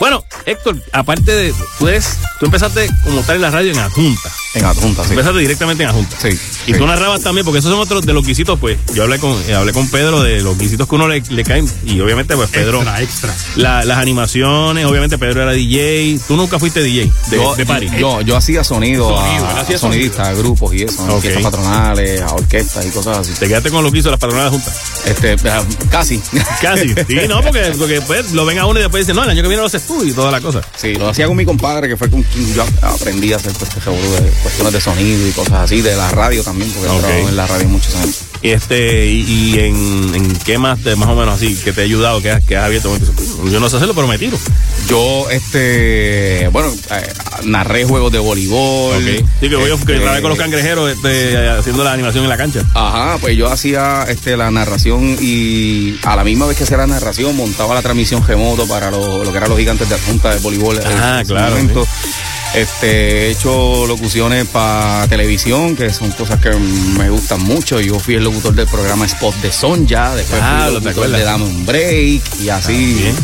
Speaker 3: Bueno, Héctor, aparte de, tú, eres- tú empezaste como tal en la radio en Adjunta,
Speaker 14: En adjunta, sí.
Speaker 3: Empezaste directamente en adjunta.
Speaker 14: Sí.
Speaker 3: Y tú narrabas también, porque esos son otros de los guisitos, pues. Yo hablé con, eh, hablé con Pedro de los guisitos que uno le, le caen. Y obviamente, pues Pedro.
Speaker 4: Extra, extra.
Speaker 3: la- las animaciones, obviamente Pedro era DJ. Tú nunca fuiste DJ de,
Speaker 14: yo,
Speaker 3: de party.
Speaker 14: yo, yo hacía sonido,
Speaker 3: Sonido,
Speaker 14: a,
Speaker 3: él hacía
Speaker 14: a sonidistas, a grupos y eso, a
Speaker 3: Ok.
Speaker 14: fiestas patronales, a orquestas y cosas así.
Speaker 3: Te quedaste con lo que hizo las patronadas juntas.
Speaker 14: Este, eh, casi.
Speaker 3: Casi. Sí, no, porque, porque pues, lo ven a uno y después dicen, no, el año que viene lo haces tú y toda la cosa.
Speaker 14: Sí, lo hacía con mi compadre, que fue con quien yo aprendí a hacer pues, este revolú de cuestiones de sonido y cosas así, de la radio también, porque
Speaker 3: Ok.
Speaker 14: he trabajado en la radio muchos años.
Speaker 3: Y este, y, y en, en qué más, te- más o menos así, que te ha ayudado, que que has abierto. Yo no sé hacerlo, pero me tiro.
Speaker 14: Yo, este, bueno, eh, narré juegos de voleibol.
Speaker 3: Ok. Sí, que voy a
Speaker 14: Este,
Speaker 3: que trabajé con los cangrejeros este, haciendo la animación en la cancha.
Speaker 14: Ajá, pues yo hacía este, la narración y a la misma vez que hacía la narración montaba la transmisión remoto para lo, lo que eran los gigantes de adjunta de voleibol.
Speaker 3: Ah, claro,
Speaker 14: momento. Este, he hecho locuciones para televisión, que son cosas que me gustan mucho. Yo fui el locutor del programa Spot de Sonja, después
Speaker 3: Ah,
Speaker 14: fui de Dame un Break y así.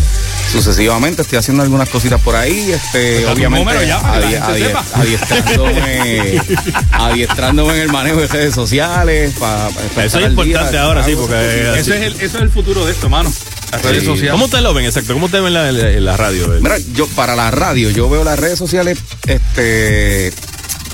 Speaker 14: Sucesivamente estoy haciendo algunas cositas por ahí, este,
Speaker 4: Pues,
Speaker 14: obviamente
Speaker 4: ya,
Speaker 14: adiestrándome, adiestrándome en el manejo de redes sociales. para
Speaker 3: Eso es importante ahora, sí, porque.
Speaker 4: Eso es, el, eso es el futuro de esto, mano. Las redes
Speaker 14: Sí.
Speaker 4: sociales.
Speaker 3: ¿Cómo ustedes lo ven, exacto? ¿Cómo ustedes ven la, la- la radio?
Speaker 14: Mira, yo para la radio, yo veo las redes sociales, este,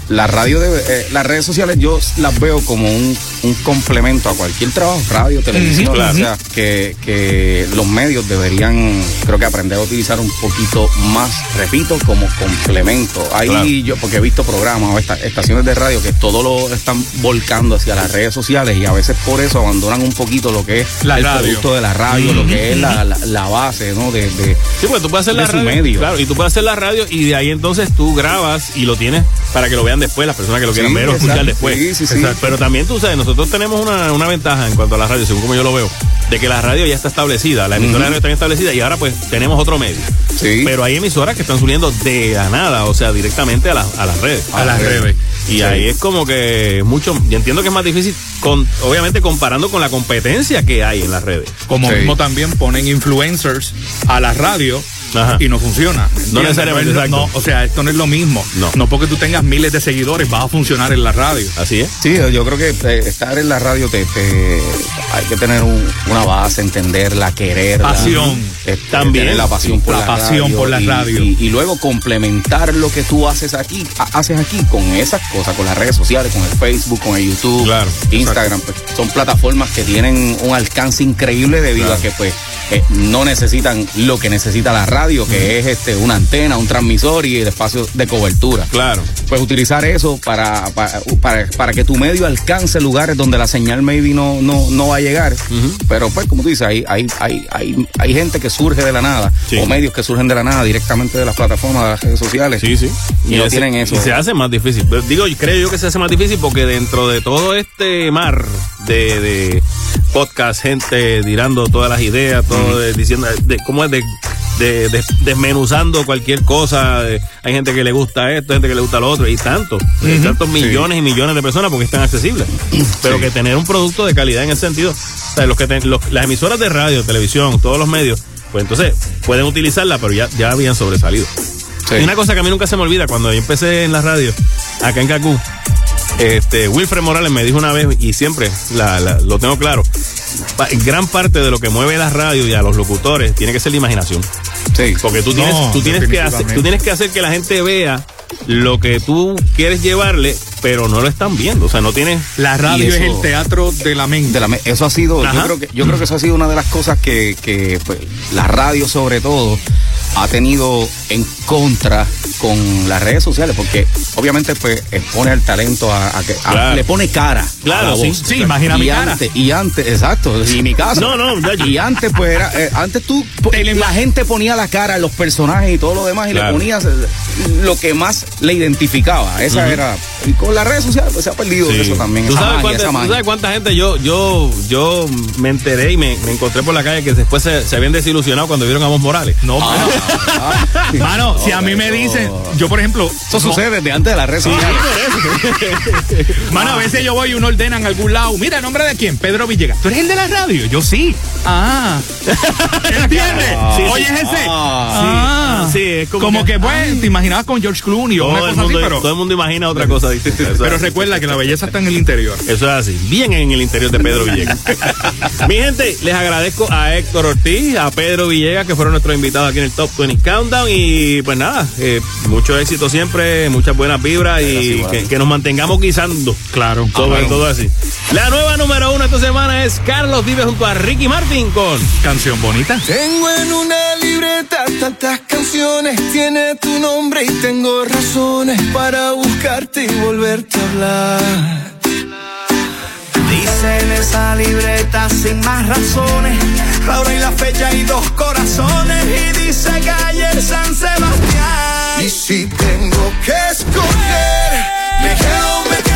Speaker 14: la radio, de, eh, las redes sociales yo las veo como un, un complemento a cualquier trabajo, radio, televisión, o sea, que, que los medios deberían, creo que aprender a utilizar un poquito más, repito, como complemento. Ahí
Speaker 3: Claro.
Speaker 14: yo, porque he visto programas o esta- estaciones de radio que todo lo están volcando hacia las redes sociales y a veces por eso abandonan un poquito lo que es
Speaker 4: La
Speaker 14: el
Speaker 4: radio.
Speaker 14: producto de la radio, lo que es la, la- la base, ¿no? De, de,
Speaker 3: Sí, porque tú puedes hacer la radio.
Speaker 14: medio.
Speaker 3: Claro, y tú puedes hacer la radio y de ahí entonces tú grabas y lo tienes para que lo vean después, las personas que lo quieran
Speaker 14: Sí,
Speaker 3: ver o escuchar después.
Speaker 14: Sí, sí, sí.
Speaker 3: Exacto. Pero también tú sabes, nosotros tenemos una, una ventaja en cuanto a la radio, según como yo lo veo, de que la radio ya está establecida, la emisora de radio está establecida y ahora pues tenemos otro medio.
Speaker 14: Sí.
Speaker 3: Pero hay emisoras que están subiendo de la nada, o sea, directamente a, la- a las redes.
Speaker 4: A las redes.
Speaker 3: Y
Speaker 14: Sí.
Speaker 3: ahí es como que mucho, yo entiendo que es más difícil, con, obviamente comparando con la competencia que hay en las redes.
Speaker 4: Como
Speaker 14: Sí.
Speaker 4: mismo también ponen influencers a la radio
Speaker 3: Ajá.
Speaker 4: y no funciona. ¿entiendes?
Speaker 3: necesariamente,
Speaker 4: No no, o sea, esto no es lo mismo.
Speaker 3: No.
Speaker 4: porque tú tengas miles de seguidores vas a funcionar en la radio.
Speaker 3: Así es.
Speaker 14: Sí, yo creo que eh, estar en la radio te, te- hay que tener un- una base, entenderla, quererla.
Speaker 4: Pasión.
Speaker 14: Este,
Speaker 3: También.
Speaker 14: tener la pasión por
Speaker 4: La
Speaker 14: la,
Speaker 4: pasión
Speaker 14: radio
Speaker 4: por la
Speaker 14: y,
Speaker 4: radio.
Speaker 14: Y, y luego complementar lo que tú haces aquí, ha- haces aquí con esas cosas, con las redes sociales, con el Facebook, con el YouTube,
Speaker 3: Claro,
Speaker 14: Instagram. pues, son plataformas que tienen un alcance increíble debido
Speaker 3: Claro.
Speaker 14: a que pues eh, no necesitan lo que necesita la radio, que es este una antena, un transmisor y el espacio de cobertura.
Speaker 3: Claro.
Speaker 14: Pues utilizar eso para, para, para, para que tu medio alcance lugares donde la señal maybe no, no, no va a llegar. Pero pues como tú dices, hay, hay, hay, hay, hay gente que surge de la nada,
Speaker 3: Sí.
Speaker 14: o medios que surgen de la nada directamente de las plataformas, de las redes sociales.
Speaker 3: Sí, sí.
Speaker 14: Y, no
Speaker 3: ese-
Speaker 14: tienen eso.
Speaker 3: Y se hace más difícil. Pero Digo, creo yo que se hace más difícil porque dentro de todo este mar de, de podcast, gente tirando todas las ideas, todo de- diciendo, de, ¿cómo es? De, de- de- desmenuzando cualquier cosa. de- hay gente que le gusta esto, gente que le gusta lo otro, y tanto. eh, Tantos millones y millones de personas porque están accesibles. Pero
Speaker 14: Sí.
Speaker 3: que tener un producto de calidad en ese sentido. O sea, los que ten- los- las emisoras de radio, televisión, todos los medios, pues entonces pueden utilizarla, pero ya, ya habían sobresalido.
Speaker 14: Sí.
Speaker 3: Y una cosa que a mí nunca se me olvida, cuando yo empecé en la radio, acá en Cacú, este, Wilfred Morales me dijo una vez, y siempre la- la- lo tengo claro, pa- gran parte de lo que mueve la radio y a los locutores tiene que ser la imaginación.
Speaker 14: Sí.
Speaker 3: Porque tú tienes,
Speaker 4: No,
Speaker 3: tú tienes que hacer, tú tienes que hacer que la gente vea lo que tú quieres llevarle, pero no lo están viendo. O sea, no tienes.
Speaker 4: La radio es el teatro de la mente.
Speaker 14: De la me- eso ha sido,
Speaker 3: Ajá.
Speaker 14: yo creo que yo creo que eso ha sido una de las cosas que, que pues, la radio sobre todo ha tenido en contra con las redes sociales, porque obviamente pues expone al talento a, a que a-
Speaker 3: Claro.
Speaker 14: le pone cara.
Speaker 3: Claro,
Speaker 14: a la
Speaker 3: sí.
Speaker 14: voz.
Speaker 4: Sí, imagina
Speaker 14: y
Speaker 4: mi cara.
Speaker 14: antes, Y antes, exacto, y mi caso.
Speaker 3: No, no, ya-
Speaker 14: Y antes pues era, eh, antes tú, la gente ponía la cara los personajes y todo lo demás y
Speaker 3: Claro.
Speaker 14: le ponías eh, lo que más le identificaba. Esa era, y con las redes sociales pues se ha perdido
Speaker 3: Sí.
Speaker 14: eso también.
Speaker 3: ¿Tú
Speaker 14: esa
Speaker 3: sabes,
Speaker 14: magia,
Speaker 3: cuánta,
Speaker 14: esa
Speaker 3: tú
Speaker 14: magia.
Speaker 3: sabes cuánta gente yo, yo, yo me enteré y me, me encontré por la calle que después se, se habían desilusionado cuando vieron a Vos Morales?
Speaker 4: No,
Speaker 14: Ah,
Speaker 4: Mano, si a mí me dicen, yo por ejemplo.
Speaker 14: Eso sucede desde antes de la red social.
Speaker 4: Mano, a veces yo voy y uno ordena en algún lado. Mira, ¿nombre de quién? Pedro Villegas. ¿Tú eres el de la radio? Yo sí. Ah. ¿Entiendes?
Speaker 3: Sí, sí.
Speaker 4: Oye, ese.
Speaker 3: Ah.
Speaker 4: Ah.
Speaker 3: Sí, es como
Speaker 4: como
Speaker 3: que-
Speaker 4: que, pues, te imaginabas con George Clooney o una
Speaker 3: Todo el,
Speaker 4: cosa así,
Speaker 3: mundo,
Speaker 4: pero.
Speaker 3: todo el mundo imagina otra cosa distinta. Eso
Speaker 4: Pero
Speaker 3: es-
Speaker 4: recuerda que la belleza está en el interior.
Speaker 3: Eso es así, bien en el interior de Pedro Villegas. Mi gente, les agradezco a Héctor Ortiz, a Pedro Villegas, que fueron nuestros invitados aquí en el Top 20 Countdown. Y pues nada, eh, mucho éxito siempre, muchas buenas vibras y que, que nos mantengamos guisando.
Speaker 4: Claro.
Speaker 3: Sobre todo así. La nueva número uno esta semana es Carlos Vive junto a Ricky Martin con
Speaker 4: Canción bonita.
Speaker 5: Tengo en una libreta tantas canciones, tiene tu nombre y tengo razones para buscarte y volverte a hablar.
Speaker 25: En esa libreta sin más razones, la hora la fecha y dos corazones. Y dice calle San Sebastián.
Speaker 5: Y si tengo que escoger, me quedo, me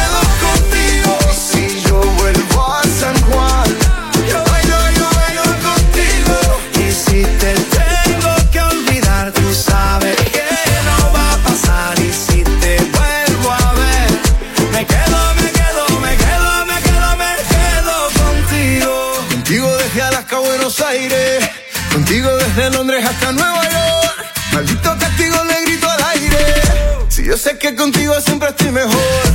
Speaker 5: yo sé que contigo siempre estoy mejor.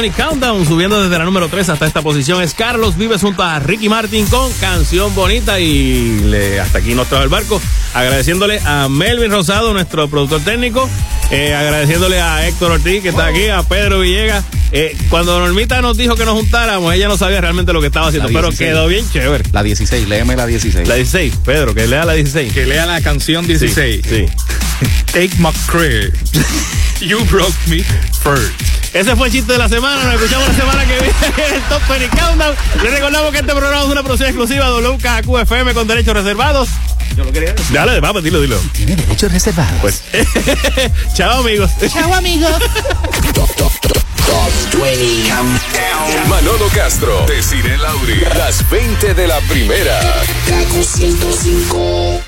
Speaker 3: 20 Countdown, subiendo desde la número 3 hasta esta posición es Carlos Vives junto a Ricky Martin con Canción Bonita y le, hasta aquí nos trajo el barco, agradeciéndole a Melvin Rosado, nuestro productor técnico, eh, agradeciéndole a Héctor Ortiz que está aquí, a Pedro Villegas. Eh, cuando Normita nos dijo que nos juntáramos, ella no sabía realmente lo que estaba haciendo, pero
Speaker 14: 16.
Speaker 3: quedó bien chévere.
Speaker 14: La 16, léeme la 16.
Speaker 3: La 16, Pedro, que lea la 16.
Speaker 4: Que lea la canción 16.
Speaker 3: Sí, sí.
Speaker 4: Take my credit. You broke me first.
Speaker 3: Ese fue el chiste de la semana. Nos escuchamos la semana que viene en el Top 20 Countdown. Les recordamos que este programa es una producción exclusiva de WKQFM con derechos reservados.
Speaker 14: Yo lo quería decir.
Speaker 3: Dale, vamos, dilo, dilo.
Speaker 14: Tiene derechos reservados.
Speaker 3: Pues, chao, amigos.
Speaker 26: Chao, amigos.
Speaker 22: Top 20 Countdown.
Speaker 1: Manolo Castro, Desiree Lauri, las 20 de la primera.
Speaker 22: Kaku 105.